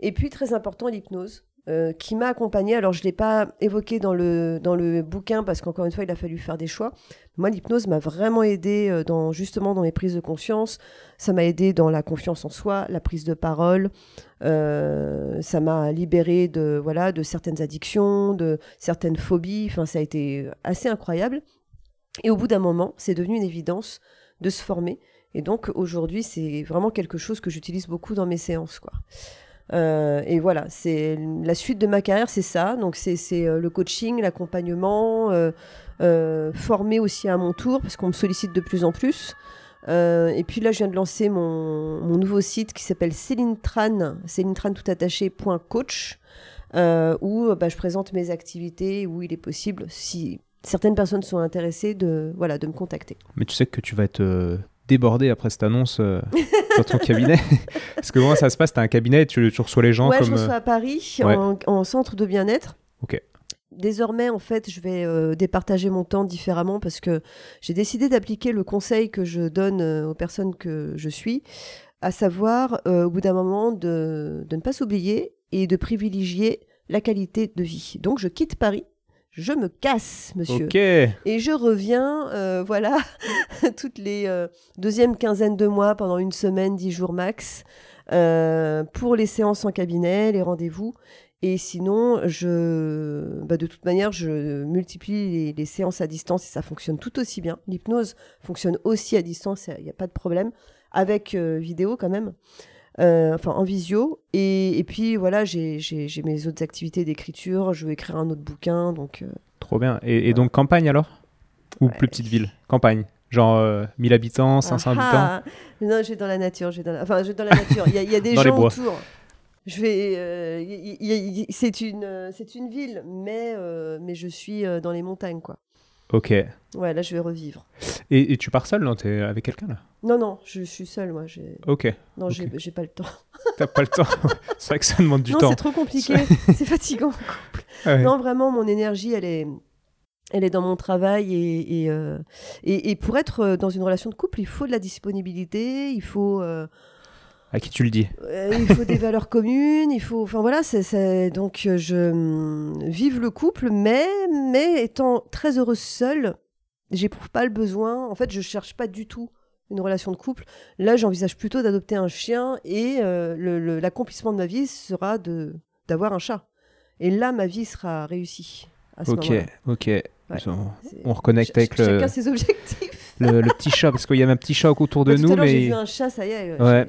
S1: Et puis très important, l'hypnose. Euh, qui m'a accompagnée. Alors, je ne l'ai pas évoqué dans le, dans le bouquin parce qu'encore une fois, il a fallu faire des choix. Moi, l'hypnose m'a vraiment aidé euh, dans, justement dans mes prises de conscience. Ça m'a aidé dans la confiance en soi, la prise de parole. Euh, ça m'a libéré de, voilà, de certaines addictions, de certaines phobies. Enfin, ça a été assez incroyable. Et au bout d'un moment, c'est devenu une évidence de se former. Et donc, aujourd'hui, c'est vraiment quelque chose que j'utilise beaucoup dans mes séances. Quoi. Euh, et voilà, c'est la suite de ma carrière, c'est ça. Donc, c'est euh, le coaching, l'accompagnement, euh, former aussi à mon tour, parce qu'on me sollicite de plus en plus. Et puis là, je viens de lancer mon, mon nouveau site qui s'appelle Céline Tran, où bah, je présente mes activités, où il est possible, si certaines personnes sont intéressées, de, voilà, de me contacter.
S2: Mais tu sais que tu vas être débordé après cette annonce euh, [LAUGHS] dans ton cabinet. [LAUGHS] Parce que comment ça se passe T'as un cabinet, tu, tu reçois les gens
S1: ouais,
S2: comme.
S1: je
S2: euh,
S1: reçois à Paris,
S2: ouais.
S1: en, en centre de bien-être.
S2: Ok.
S1: Désormais, en fait, je vais euh, départager mon temps différemment parce que j'ai décidé d'appliquer le conseil que je donne euh, aux personnes que je suis, à savoir, euh, au bout d'un moment, de, de ne pas s'oublier et de privilégier la qualité de vie. Donc je quitte Paris, je me casse, monsieur. Et je reviens, euh, voilà, [LAUGHS] toutes les euh, deuxièmes quinzaines de mois, pendant une semaine, dix jours max, euh, pour les séances en cabinet, les rendez-vous. Et sinon, je, bah, de toute manière, je multiplie les, les séances à distance et ça fonctionne tout aussi bien. L'hypnose fonctionne aussi à distance, il n'y a pas de problème, avec euh, vidéo quand même. Euh, enfin en visio et, et puis voilà j'ai mes autres activités d'écriture je veux écrire un autre bouquin donc euh,
S2: Trop bien. Et, et donc campagne alors? Ou
S1: Ouais.
S2: plus petite ville? Campagne. Genre euh, 1000 habitants, 500 habitants?
S1: Ah, Non, je vais dans la nature. Je vais dans la... Enfin, je vais dans la nature. Il y y a des gens autour. Je vais. euh, c'est une, c'est une ville, mais mais je suis dans les montagnes, quoi.
S2: Ok.
S1: Ouais, là, je vais revivre.
S2: et tu pars seul Non, t'es avec quelqu'un là?
S1: Non, non, je suis seule, moi.
S2: Ok.
S1: Non, j'ai, pas le temps. [LAUGHS]
S2: T'as pas le temps. [LAUGHS] c'est vrai que ça demande du
S1: non,
S2: temps.
S1: c'est trop compliqué. c'est fatigant.
S2: Ouais.
S1: Non, vraiment, mon énergie, elle est, elle est dans mon travail et et, euh, et, et pour être euh, dans une relation de couple, il faut de la disponibilité, il faut. euh,
S2: À qui tu le dis
S1: Euh, il faut des valeurs communes, il faut, enfin voilà, c'est, donc euh, je hum, vive le couple, mais mais étant très heureuse seule, j'éprouve pas le besoin. En fait, je cherche pas du tout une relation de couple. Là, j'envisage plutôt d'adopter un chien et euh, l'accomplissement de ma vie sera de d'avoir un chat. Et là, ma vie sera réussie. À ce
S2: Ok, ok. On, on reconnecte
S1: Ch-
S2: avec le,
S1: Chacun ses [LAUGHS] objectifs.
S2: Le, le petit chat, parce qu'il y avait un petit chat autour de
S1: tout
S2: nous,
S1: à l'heure, j'ai
S2: mais
S1: vu un chat, ça y est.
S2: Ouais,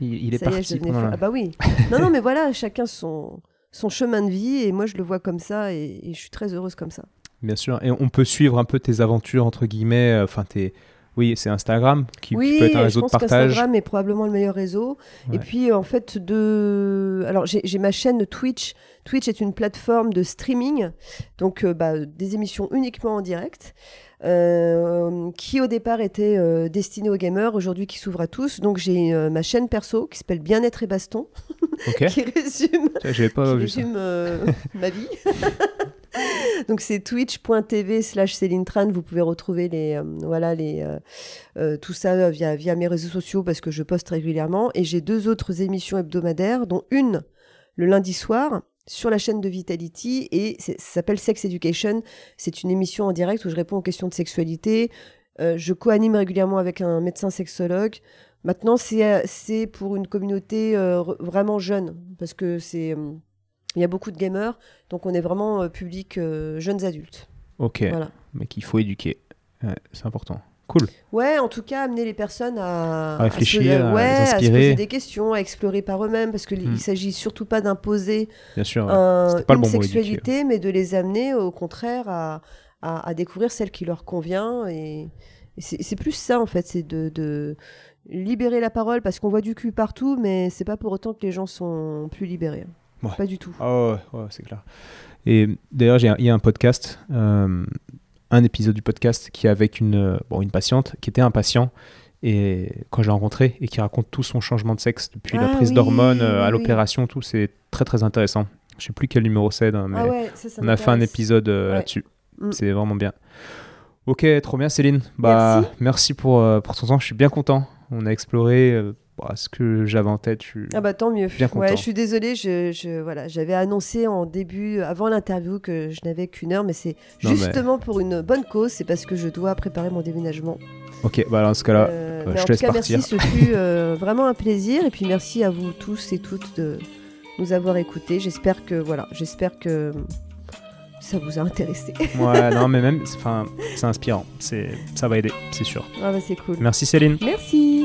S2: il, il est
S1: Ça
S2: parti.
S1: je
S2: pendant la-
S1: Ah bah oui. [LAUGHS] non, non, mais voilà, chacun son, son chemin de vie et moi je le vois comme ça et, et je suis très heureuse comme ça.
S2: Bien sûr. Et on peut suivre un peu tes aventures, entre guillemets. euh, Enfin, tes... Oui, c'est Instagram qui, qui
S1: oui,
S2: peut être un
S1: je
S2: réseau de
S1: pense
S2: partage.
S1: qu'Instagram est probablement le meilleur réseau.
S2: Ouais.
S1: Et puis en fait, de... Alors j'ai j'ai ma chaîne Twitch. Twitch est une plateforme de streaming, donc euh, bah, des émissions uniquement en direct. Euh, qui au départ était euh, destinée aux gamers, aujourd'hui qui s'ouvre à tous. Donc j'ai euh, ma chaîne perso qui s'appelle Bien-être et Baston,
S2: Ok. [LAUGHS]
S1: qui résume
S2: pas
S1: qui euh, [LAUGHS] ma vie. [LAUGHS] Donc c'est twitch.tv slash Céline Tran. Vous pouvez retrouver les, euh, voilà, les, euh, euh, tout ça via, via mes réseaux sociaux parce que je poste régulièrement. Et j'ai deux autres émissions hebdomadaires, dont une le lundi soir sur la chaîne de Vitality et ça s'appelle Sex Education. C'est une émission en direct où je réponds aux questions de sexualité. Euh, je co-anime régulièrement avec un médecin sexologue. Maintenant, c'est euh, pour une communauté euh, vraiment jeune parce que c'est il y a beaucoup de gamers, donc on est vraiment public euh, jeunes adultes.
S2: Ok.
S1: Voilà.
S2: Mais qu'il faut éduquer. Ouais, c'est important. Cool.
S1: Ouais, en tout cas, amener les personnes à,
S2: À réfléchir,
S1: se,
S2: à
S1: ouais,
S2: les
S1: à se poser des questions, à explorer par eux-mêmes, parce qu'il
S2: Hmm.
S1: ne s'agit surtout pas d'imposer un-
S2: pas
S1: une
S2: bon
S1: sexualité, mais de les amener au contraire à, découvrir celle qui leur convient. Et, et c'est plus ça, en fait, c'est de, de libérer la parole, parce qu'on voit du cul partout, mais c'est pas pour autant que les gens sont plus libérés.
S2: Ouais.
S1: Pas du tout.
S2: Ah ouais, c'est clair. Et d'ailleurs, il y a un podcast, euh, un épisode du podcast qui est avec une, euh, bon, une patiente qui était un patient et quand je l'ai rencontré et qui raconte tout son changement de sexe depuis la
S1: Ah
S2: prise
S1: oui,
S2: d'hormones euh, à
S1: oui,
S2: l'opération, tout, c'est très très intéressant. Je sais plus quel numéro c'est, hein, mais
S1: ah ouais, ça, ça
S2: on a fait un épisode euh,
S1: Ouais.
S2: là-dessus.
S1: Mm.
S2: C'est vraiment bien. Ok, trop bien Céline. Bah,
S1: Merci.
S2: merci, pour, euh, pour ton temps, je suis bien content. On a exploré bah, ce que j'avais en tête. je suis-
S1: Ah bah tant mieux.
S2: Bien content.
S1: ouais, je suis désolée, je, je- voilà, j'avais annoncé en début, avant l'interview, que je n'avais qu'une heure, mais c'est
S2: mais-
S1: justement pour une bonne cause, c'est parce que je dois préparer mon déménagement.
S2: Ok, bah dans ce cas-là,
S1: Euh,
S2: bah, je
S1: en
S2: te
S1: tout
S2: laisse
S1: cas,
S2: partir.
S1: merci, ce fut euh, vraiment un plaisir, et puis merci à vous tous et toutes de nous avoir écoutés. J'espère que voilà, j'espère que ça vous a intéressé.
S2: Ouais, non, mais même, c'est- enfin, c'est inspirant. C'est, ça va aider, c'est sûr.
S1: ah bah c'est cool.
S2: Merci Céline.
S1: Merci.